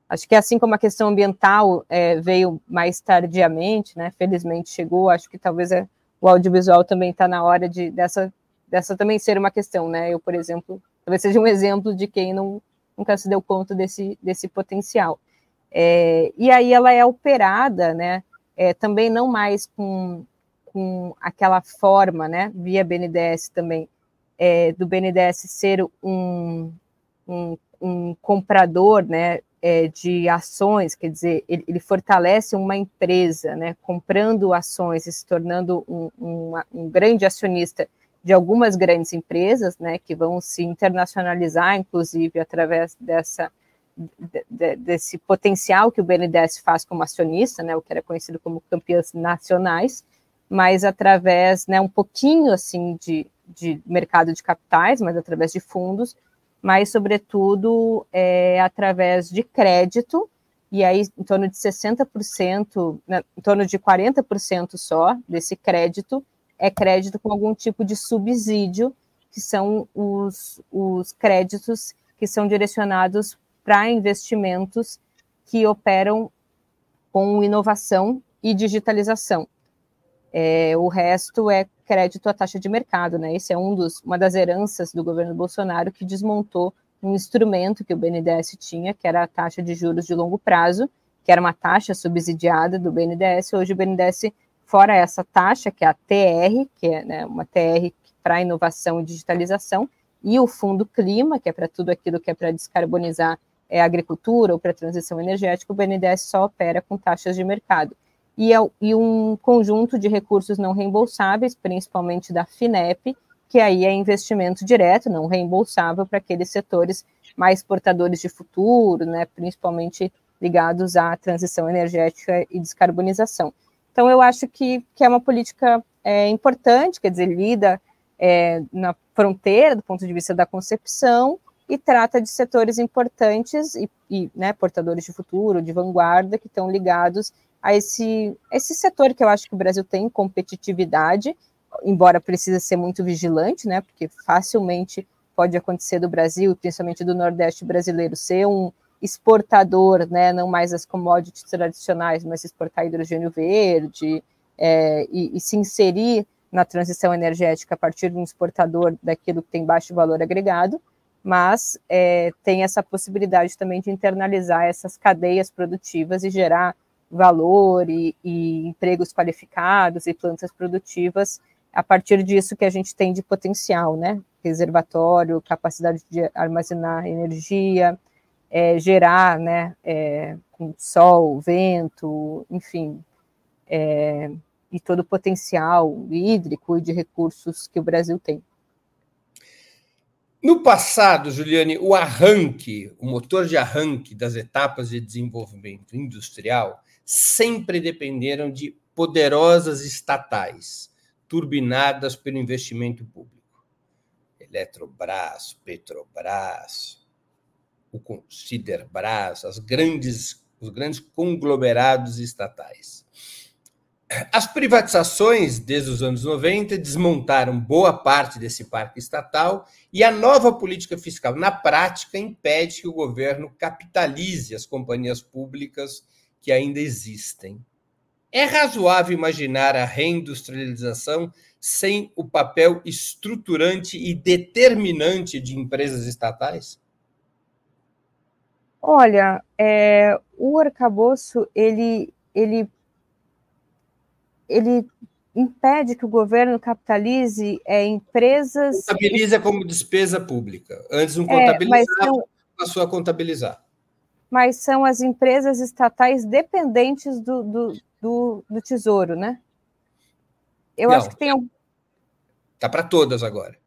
Speaker 2: Acho que assim como a questão ambiental é, veio mais tardiamente, né? Felizmente chegou, acho que talvez é, o audiovisual também está na hora de dessa, dessa também ser uma questão, né? Eu, por exemplo, talvez seja um exemplo de quem não, nunca se deu conta desse, desse potencial. É, e aí ela é operada, né? É, também não mais com, com aquela forma, né? Via BNDES também, é, do BNDES ser um, um, um comprador, né? é, de ações, quer dizer, ele, ele, fortalece uma empresa, né, comprando ações e se tornando um, um, um, grande acionista de algumas grandes empresas, né, que vão se internacionalizar, inclusive através dessa de, de, desse potencial que o BNDES faz como acionista, né, o que era conhecido como campeãs nacionais, mas através, né, um pouquinho assim de, de mercado de capitais, mas através de fundos, mas, sobretudo, é, através de crédito, e aí em torno de 60%, né, em torno de 40% só desse crédito é crédito com algum tipo de subsídio, que são os, os créditos que são direcionados para investimentos que operam com inovação e digitalização. É, o resto é crédito à taxa de mercado, né? Esse é um dos, uma das heranças do governo Bolsonaro que desmontou um instrumento que o BNDES tinha, que era a taxa de juros de longo prazo, que era uma taxa subsidiada do BNDES. Hoje o BNDES, fora essa taxa, que é a TR, que é né, uma TR para inovação e digitalização, e o Fundo Clima, que é para tudo aquilo que é para descarbonizar é, a agricultura ou para a transição energética, o BNDES só opera com taxas de mercado e, é, e um conjunto de recursos não reembolsáveis, principalmente da FINEP, que aí é investimento direto, não reembolsável, para aqueles setores mais portadores de futuro, né, principalmente ligados à transição energética e descarbonização. Então, eu acho que, que é uma política é, importante, quer dizer, lida é, na fronteira do ponto de vista da concepção e trata de setores importantes e, e né, portadores de futuro, de vanguarda, que estão ligados a esse, esse setor que eu acho que o Brasil tem competitividade, embora precise ser muito vigilante, né, porque facilmente pode acontecer do Brasil, principalmente do Nordeste brasileiro, ser um exportador, né, não mais as commodities tradicionais, mas exportar hidrogênio verde é, e, e se inserir na transição energética a partir de um exportador daquilo que tem baixo valor agregado, mas é, tem essa possibilidade também de internalizar essas cadeias produtivas e gerar valor e, e, empregos qualificados e plantas produtivas a partir disso que a gente tem de potencial, né? Reservatório, capacidade de armazenar energia, é, gerar, né? É, com sol, vento, enfim, é, e todo o potencial hídrico e de recursos que o Brasil tem.
Speaker 1: No passado, Juliane, o arranque, o motor de arranque das etapas de desenvolvimento industrial sempre dependeram de poderosas estatais, turbinadas pelo investimento público. Eletrobras, Petrobras, o Considerbras, as grandes, os grandes conglomerados estatais. As privatizações, desde os anos 90, desmontaram boa parte desse parque estatal e a nova política fiscal, na prática, impede que o governo capitalize as companhias públicas que ainda existem. É razoável imaginar a reindustrialização sem o papel estruturante e determinante de empresas estatais?
Speaker 2: Olha, é, o arcabouço ele, ele ele impede que o governo capitalize é, empresas.
Speaker 1: Contabiliza como despesa pública. Antes não contabilizava, é, passou a contabilizar.
Speaker 2: Mas são as empresas estatais dependentes do, do, do, do Tesouro, né? Eu não, acho que tem. Um...
Speaker 1: Tá para todas agora.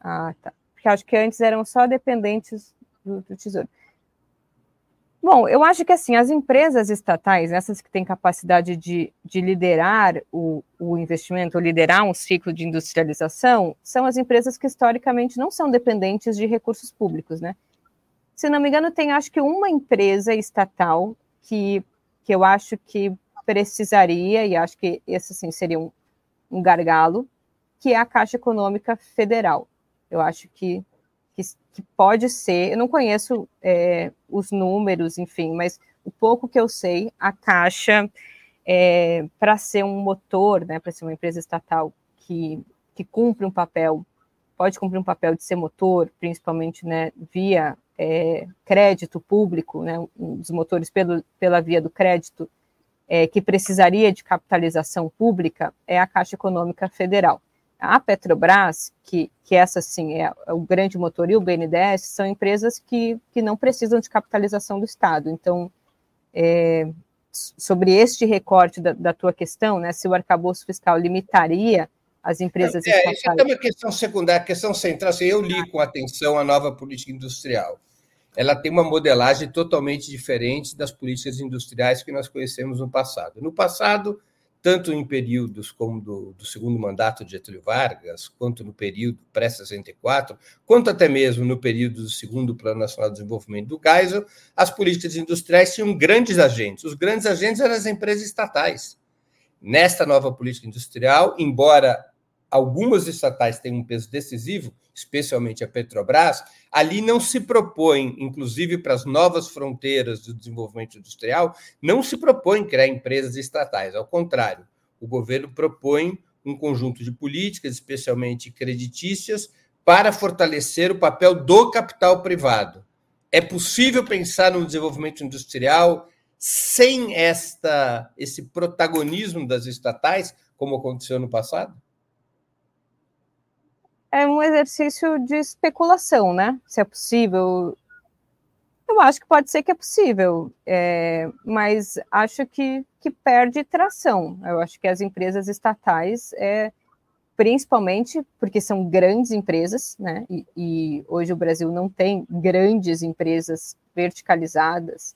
Speaker 2: Ah, tá. Porque acho que antes eram só dependentes do, do Tesouro. Bom, eu acho que assim, as empresas estatais, essas que têm capacidade de, de liderar o, o investimento, liderar um ciclo de industrialização, são as empresas que historicamente não são dependentes de recursos públicos, né? Se não me engano, tem acho que uma empresa estatal que, que eu acho que precisaria, e acho que esse assim, seria um, um gargalo, que é a Caixa Econômica Federal. Eu acho que que, que pode ser, eu não conheço é, os números, enfim, mas o pouco que eu sei, a Caixa, é, para ser um motor, né, para ser uma empresa estatal que, que cumpre um papel, pode cumprir um papel de ser motor, principalmente né, via é, crédito público, né, um dos motores pelo, pela via do crédito, é, que precisaria de capitalização pública, é a Caixa Econômica Federal. A Petrobras, que, que essa sim é o grande motor, e o BNDES, são empresas que, que não precisam de capitalização do Estado. Então, é, sobre este recorte da, da, tua questão, né, se o arcabouço fiscal limitaria as empresas
Speaker 1: é, estatais... Isso é uma questão secundária, questão central. Assim, eu li com atenção a nova política industrial. Ela tem uma modelagem totalmente diferente das políticas industriais que nós conhecemos no passado. No passado, tanto em períodos como do, do, segundo mandato de Getúlio Vargas, quanto no período pré-64, quanto até mesmo no período do segundo Plano Nacional de Desenvolvimento do Geisel, as políticas industriais tinham grandes agentes. Os grandes agentes eram as empresas estatais. Nesta nova política industrial, embora algumas estatais têm um peso decisivo, especialmente a Petrobras, ali não se propõe, inclusive para as novas fronteiras do desenvolvimento industrial, não se propõe criar empresas estatais. Ao contrário, o governo propõe um conjunto de políticas, especialmente creditícias, para fortalecer o papel do capital privado. É possível pensar no desenvolvimento industrial sem esta esse protagonismo das estatais, como aconteceu no passado?
Speaker 2: É um exercício de especulação, né? Se é possível. Eu acho que pode ser que é possível, é, mas acho que, que perde tração. Eu acho que as empresas estatais, é, principalmente porque são grandes empresas, né? E, e hoje o Brasil não tem grandes empresas verticalizadas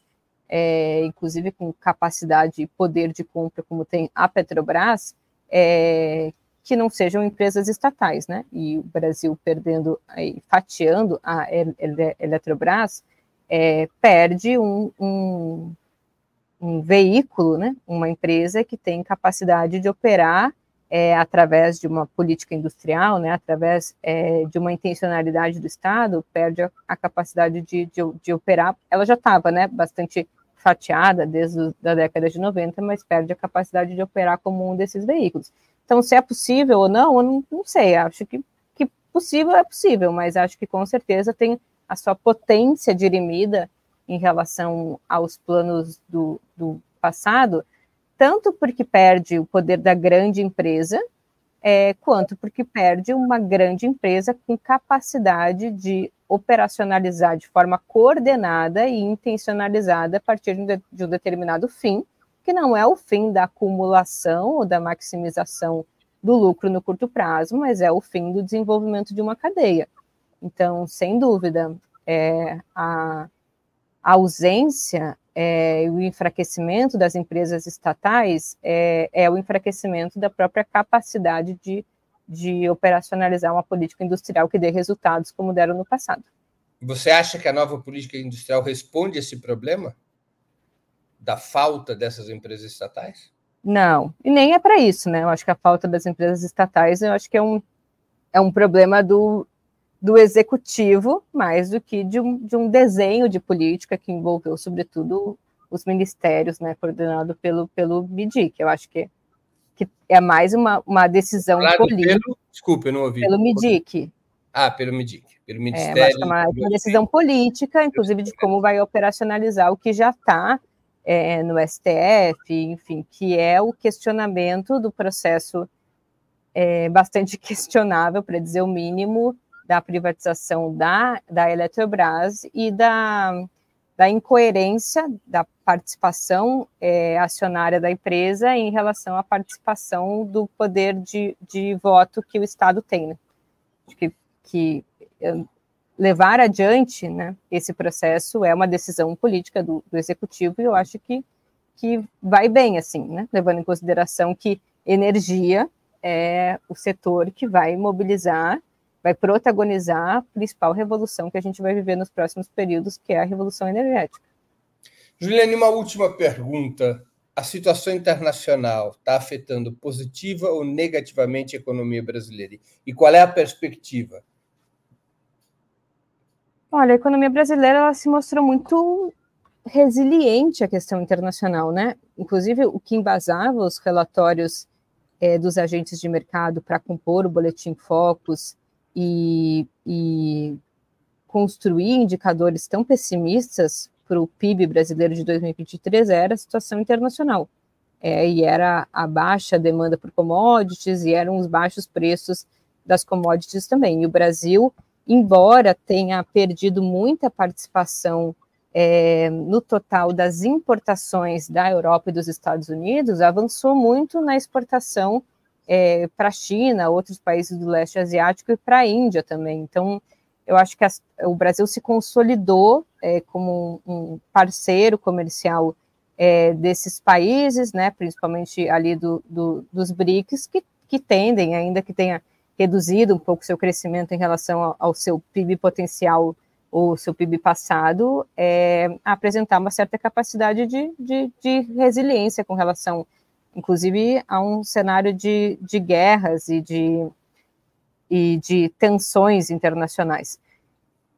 Speaker 2: é, inclusive com capacidade e poder de compra, como tem a Petrobras, é, que não sejam empresas estatais, né? E o Brasil perdendo, fatiando a Eletrobras, é, perde um, um, um, veículo, né? Uma empresa que tem capacidade de operar é, através de uma política industrial, né? Através é, de uma intencionalidade do Estado, perde a, a capacidade de, de, de, operar. Ela já estava, né? Bastante fatiada desde a década de 90, mas perde a capacidade de operar como um desses veículos. Então, se é possível ou não, eu não, não sei. Acho que, que possível é possível, mas acho que com certeza tem a sua potência dirimida em relação aos planos do, do passado, tanto porque perde o poder da grande empresa, é, quanto porque perde uma grande empresa com capacidade de operacionalizar de forma coordenada e intencionalizada a partir de um, de, de um determinado fim, que não é o fim da acumulação ou da maximização do lucro no curto prazo, mas é o fim do desenvolvimento de uma cadeia. Então, sem dúvida, é, a, a ausência é, o enfraquecimento das empresas estatais é, é, o enfraquecimento da própria capacidade de, de operacionalizar uma política industrial que dê resultados como deram no passado.
Speaker 1: Você acha que a nova política industrial responde a esse problema? Da falta dessas empresas estatais?
Speaker 2: Não, e nem é para isso, né? Eu acho que a falta das empresas estatais, eu acho que é um, é um problema do, do executivo, mais do que de um, de um desenho de política que envolveu, sobretudo, os ministérios, né, coordenado pelo, pelo MIDIC. Eu acho que, que é mais uma, uma decisão política.
Speaker 1: Pelo, desculpa, eu não ouvi.
Speaker 2: Pelo MIDIC.
Speaker 1: Ah, pelo MIDIC, pelo
Speaker 2: é, Ministério. É, uma, uma decisão política, inclusive de como vai operacionalizar o que já está é, no STF, enfim, que é o questionamento do processo é, bastante questionável, para dizer o mínimo, da privatização da, da Eletrobras e da, da incoerência da participação é, acionária da empresa em relação à participação do poder de, de voto que o Estado tem. Né? Que, que levar adiante né, esse processo é uma decisão política do, do, executivo e eu acho que, que vai bem, assim, né, levando em consideração que energia é o setor que vai mobilizar, vai protagonizar a principal revolução que a gente vai viver nos próximos períodos, que é a revolução energética.
Speaker 1: Juliane, uma última pergunta. A situação internacional está afetando positiva ou negativamente a economia brasileira? E qual é a perspectiva?
Speaker 2: Olha, a economia brasileira ela se mostrou muito resiliente à questão internacional, né? Inclusive, o que embasava os relatórios é, dos agentes de mercado para compor o boletim Focus e, e construir indicadores tão pessimistas para o PIB brasileiro de 2023 era a situação internacional. É, e era a baixa demanda por commodities e eram os baixos preços das commodities também. E o Brasil embora tenha perdido muita participação é, no total das importações da Europa e dos Estados Unidos, avançou muito na exportação é, para a China, outros países do leste asiático e para a Índia também. Então, eu acho que as, o Brasil se consolidou é, como um, um, parceiro comercial é, desses países, né, principalmente ali do, do, dos BRICS, que, que tendem, ainda que tenha reduzido um pouco seu crescimento em relação ao, seu PIB potencial ou seu PIB passado, é, apresentar uma certa capacidade de, de, de, resiliência com relação, inclusive, a um cenário de, de guerras e de, e de tensões internacionais.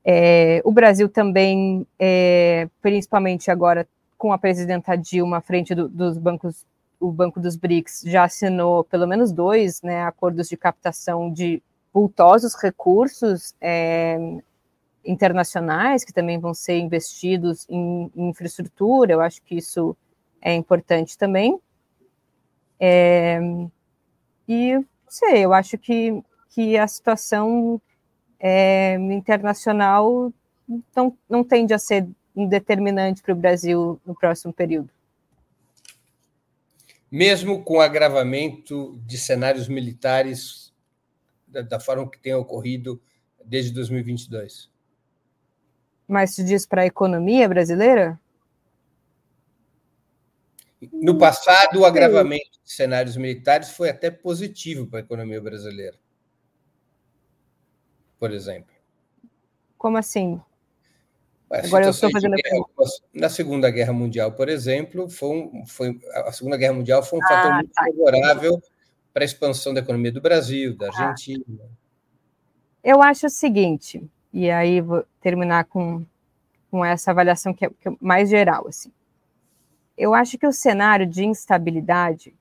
Speaker 2: É, o Brasil também, é, principalmente agora com a presidenta Dilma à frente do, dos bancos o Banco dos BRICS já assinou pelo menos dois né, acordos de captação de vultosos recursos é, internacionais que também vão ser investidos em, em, infraestrutura. Eu acho que isso é importante também. É, e não sei, eu acho que, que a situação é, internacional não, não tende a ser determinante para o Brasil no próximo período
Speaker 1: mesmo com agravamento de cenários militares da, da forma que tem ocorrido desde 2022.
Speaker 2: Mas se diz para a economia brasileira?
Speaker 1: No passado, o agravamento de cenários militares foi até positivo para a economia brasileira. Por exemplo.
Speaker 2: Como assim?
Speaker 1: Agora eu estou fazendo guerra, Na Segunda Guerra Mundial, por exemplo, foi, um, foi a Segunda Guerra Mundial foi um ah, fator muito tá. favorável para a expansão da economia do Brasil, da ah. Argentina.
Speaker 2: Eu acho o seguinte, e aí vou terminar com, com essa avaliação que é, que é mais geral. Assim. Eu acho que o cenário de instabilidade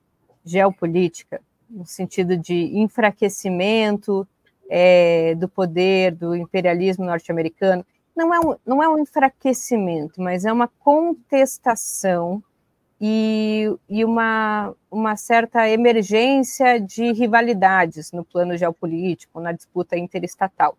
Speaker 2: geopolítica, no sentido de enfraquecimento é, do poder do imperialismo norte-americano, não é, um, não é um enfraquecimento, mas é uma contestação e, e uma, uma certa emergência de rivalidades no plano geopolítico, na disputa interestatal.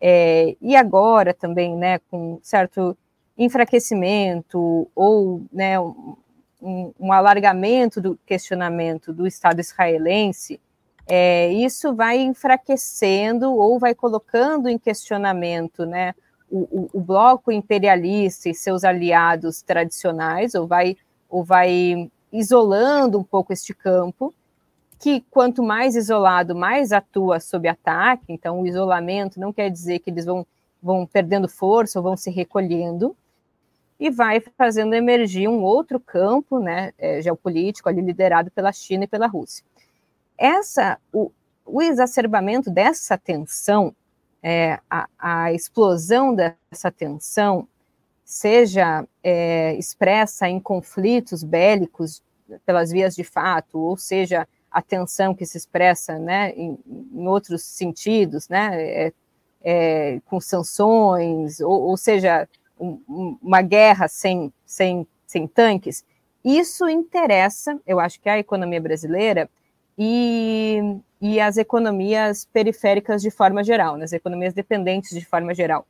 Speaker 2: É, e agora também, né, com certo enfraquecimento ou né, um, um alargamento do questionamento do Estado israelense, é, isso vai enfraquecendo ou vai colocando em questionamento né, o, o, bloco imperialista e seus aliados tradicionais, ou vai, ou vai isolando um pouco este campo, que quanto mais isolado, mais atua sob ataque. Então, o isolamento não quer dizer que eles vão, vão perdendo força ou vão se recolhendo, e vai fazendo emergir um outro campo né, é, geopolítico ali liderado pela China e pela Rússia. Essa, o, o exacerbamento dessa tensão é, a, a, explosão dessa tensão seja é, expressa em conflitos bélicos pelas vias de fato, ou seja, a tensão que se expressa né, em, em outros sentidos, né, é, é com sanções, ou, ou seja, um, uma guerra sem, sem, sem tanques, isso interessa, eu acho que a economia brasileira e, e as economias periféricas de forma geral, né, economias dependentes de forma geral.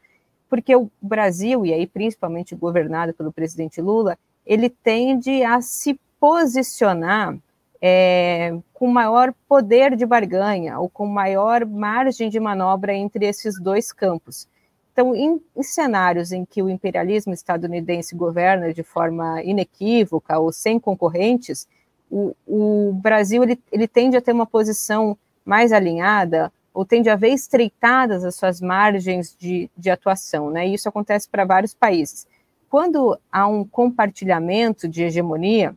Speaker 2: Porque o Brasil, e aí principalmente governado pelo presidente Lula, ele tende a se posicionar é, com maior poder de barganha ou com maior margem de manobra entre esses dois campos. Então, em, em, cenários em que o imperialismo estadunidense governa de forma inequívoca ou sem concorrentes, o, o Brasil ele, ele tende a ter uma posição mais alinhada ou tende a ver estreitadas as suas margens de, de atuação, né? E isso acontece para vários países. Quando há um compartilhamento de hegemonia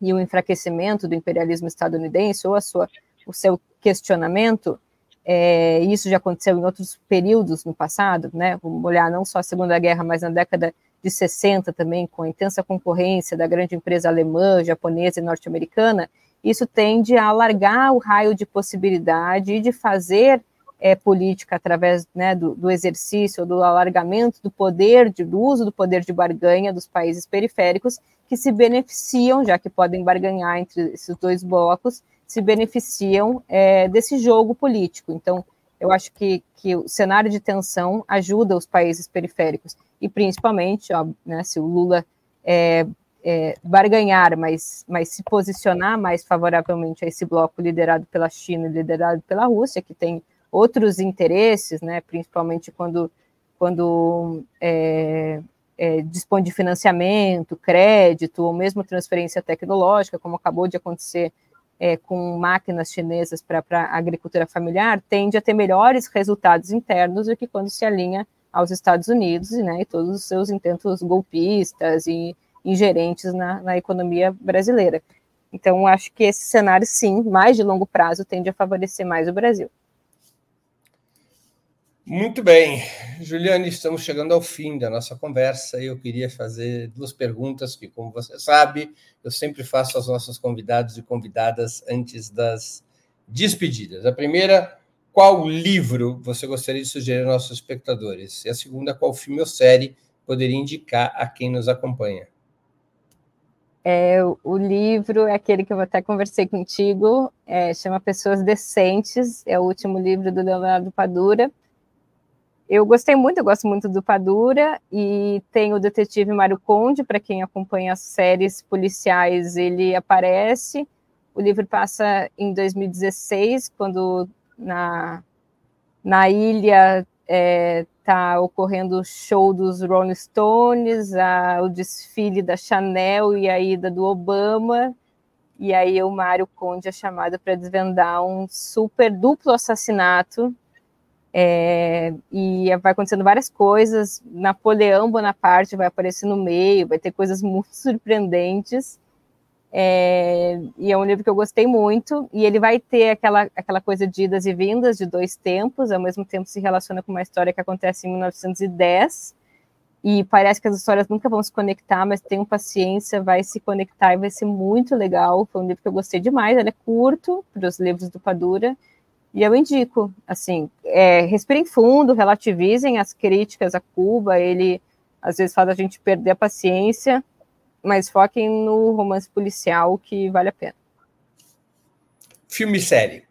Speaker 2: e o um enfraquecimento do imperialismo estadunidense ou a sua, o seu questionamento, é, isso já aconteceu em outros períodos no passado, né? Vamos olhar não só a Segunda Guerra, mas na década de 60 também, com a intensa concorrência da grande empresa alemã, japonesa e norte-americana, isso tende a alargar o raio de possibilidade e de fazer é, política através né, do, do, exercício, do alargamento do poder, de, do uso do poder de barganha dos países periféricos, que se beneficiam, já que podem barganhar entre esses dois blocos, se beneficiam é, desse jogo político. Então, eu acho que, que o cenário de tensão ajuda os países periféricos, e principalmente, ó, né, se o Lula é, é, barganhar, mas, mas se posicionar mais favoravelmente a esse bloco liderado pela China e liderado pela Rússia, que tem outros interesses, né, principalmente quando, quando é, é, dispõe de financiamento, crédito, ou mesmo transferência tecnológica, como acabou de acontecer é, com máquinas chinesas para a agricultura familiar tende a ter melhores resultados internos do que quando se alinha aos Estados Unidos né, e todos os seus intentos golpistas e ingerentes na, na economia brasileira. Então, acho que esse cenário, sim, mais de longo prazo, tende a favorecer mais o Brasil.
Speaker 1: Muito bem, Juliane, estamos chegando ao fim da nossa conversa e eu queria fazer duas perguntas que, como você sabe, eu sempre faço aos nossos convidados e convidadas antes das despedidas. A primeira, qual livro você gostaria de sugerir aos nossos espectadores? E a segunda, qual filme ou série poderia indicar a quem nos acompanha?
Speaker 2: É, o livro é aquele que eu até conversei contigo, é, chama Pessoas Decentes, é o último livro do Leonardo Padura eu gostei muito, eu gosto muito do Padura e tem o detetive Mário Conde, para quem acompanha as séries policiais, ele aparece. O livro passa em 2016, quando na, na ilha é, tá ocorrendo o show dos Rolling Stones, a, o desfile da Chanel e a ida do Obama. E aí o Mário Conde é chamado para desvendar um super duplo assassinato. É, e vai acontecendo várias coisas. Napoleão Bonaparte vai aparecer no meio, vai ter coisas muito surpreendentes. É, e é um livro que eu gostei muito, e ele vai ter aquela, aquela coisa de idas e vindas de dois tempos, ao mesmo tempo se relaciona com uma história que acontece em 1910, e parece que as histórias nunca vão se conectar, mas tenham paciência, vai se conectar e vai ser muito legal. Foi um livro que eu gostei demais, ele é curto, para os livros do Padura, e eu indico, assim, é, respirem fundo, relativizem as críticas a Cuba, ele às vezes faz a gente perder a paciência, mas foquem no romance policial que vale a pena.
Speaker 1: Filme e série.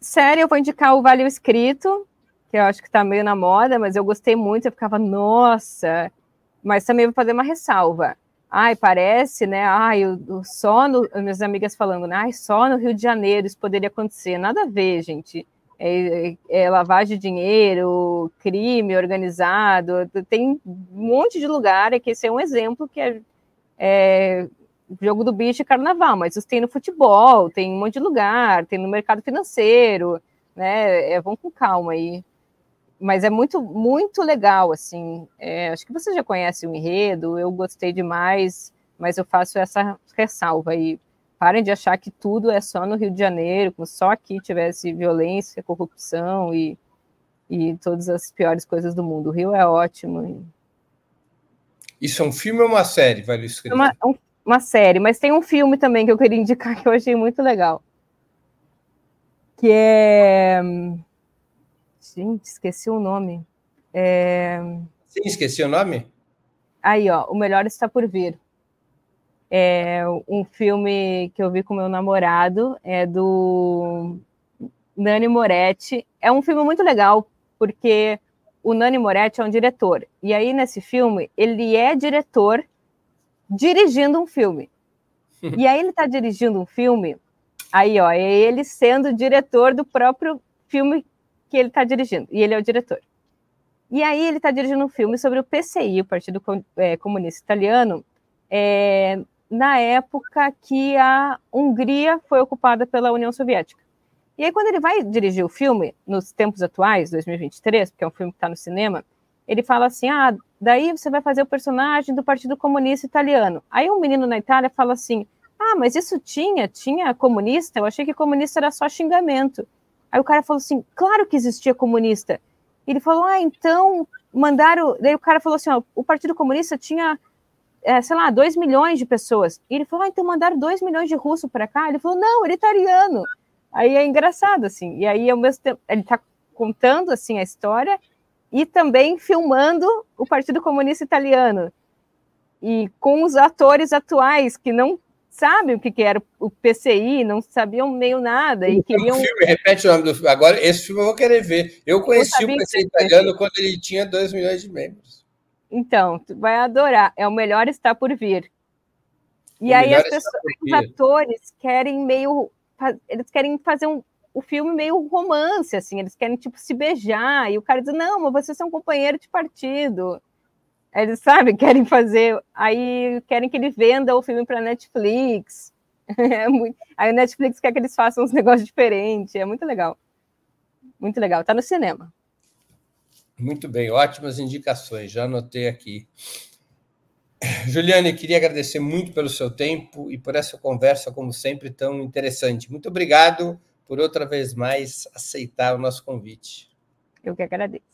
Speaker 2: Série, eu vou indicar o Vale o Escrito, que eu acho que está meio na moda, mas eu gostei muito, eu ficava, nossa, mas também vou fazer uma ressalva. Ai, parece, né? Ai, o, o só no, minhas amigas falando, né? Ai, só no Rio de Janeiro isso poderia acontecer. Nada a ver, gente é, é, é, lavagem de dinheiro, crime organizado, tem um monte de lugar, é que esse é um exemplo que é, é jogo do bicho e carnaval, mas isso tem no futebol, tem um monte de lugar, tem no mercado financeiro, né? É, vão com calma aí. Mas é muito, muito legal, assim. É, acho que você já conhece o enredo, eu gostei demais, mas eu faço essa ressalva aí. Parem de achar que tudo é só no Rio de Janeiro, como só aqui tivesse violência, corrupção e, e todas as piores coisas do mundo. O Rio é ótimo.
Speaker 1: Isso é um filme ou uma série, Vale
Speaker 2: É uma, uma série, mas tem um filme também que eu queria indicar que eu achei muito legal. Que é. Gente, esqueci o nome. É...
Speaker 1: Sim, esqueci o nome?
Speaker 2: Aí, ó, O Melhor Está Por Vir. É um filme que eu vi com meu namorado, é do Nani Moretti. É um filme muito legal, porque o Nani Moretti é um diretor. E aí, nesse filme, ele é diretor dirigindo um filme. E aí ele está dirigindo um filme, aí, ó, é ele sendo diretor do próprio filme que ele está dirigindo. E ele é o diretor. E aí ele está dirigindo um filme sobre o PCI, o Partido é, Comunista Italiano, é, na época que a Hungria foi ocupada pela União Soviética. E aí, quando ele vai dirigir o filme, nos tempos atuais, 2023, porque é um filme que está no cinema, ele fala assim: ah, daí você vai fazer o personagem do Partido Comunista Italiano. Aí um menino na Itália fala assim: ah, mas isso tinha, tinha comunista? Eu achei que comunista era só xingamento. Aí o cara falou assim: claro que existia comunista. Ele falou: ah, então mandaram. Daí o cara falou assim: ó, o Partido Comunista tinha é, sei lá, 2 milhões de pessoas. E ele falou, ah, então mandaram 2 milhões de russos para cá? Ele falou, não, ele é italiano. Aí é engraçado, assim. E aí, ao mesmo tempo, ele está contando, assim, a história e também filmando o Partido Comunista Italiano. E com os atores atuais que não sabem o que, que era o PCI, não sabiam meio nada e queriam.
Speaker 1: Filme, repete o nome do filme. Agora, esse filme eu vou querer ver. Eu conheci o PCI italiano quando ele tinha 2 milhões de membros.
Speaker 2: Então, tu vai adorar. É o melhor está por vir. E o aí as pessoas, os atores querem meio, eles querem fazer um, o filme meio romance, assim, eles querem tipo se beijar e o cara diz não, mas vocês são companheiro de partido. Eles sabem, querem fazer, aí querem que ele venda o filme para Netflix. É muito, aí o Netflix quer que eles façam uns negócios diferentes. É muito legal. Muito legal. Tá no cinema.
Speaker 1: Muito bem, ótimas indicações, já anotei aqui. Juliane, queria agradecer muito pelo seu tempo e por essa conversa, como sempre, tão interessante. Muito obrigado por outra vez mais aceitar o nosso convite.
Speaker 2: Eu que agradeço.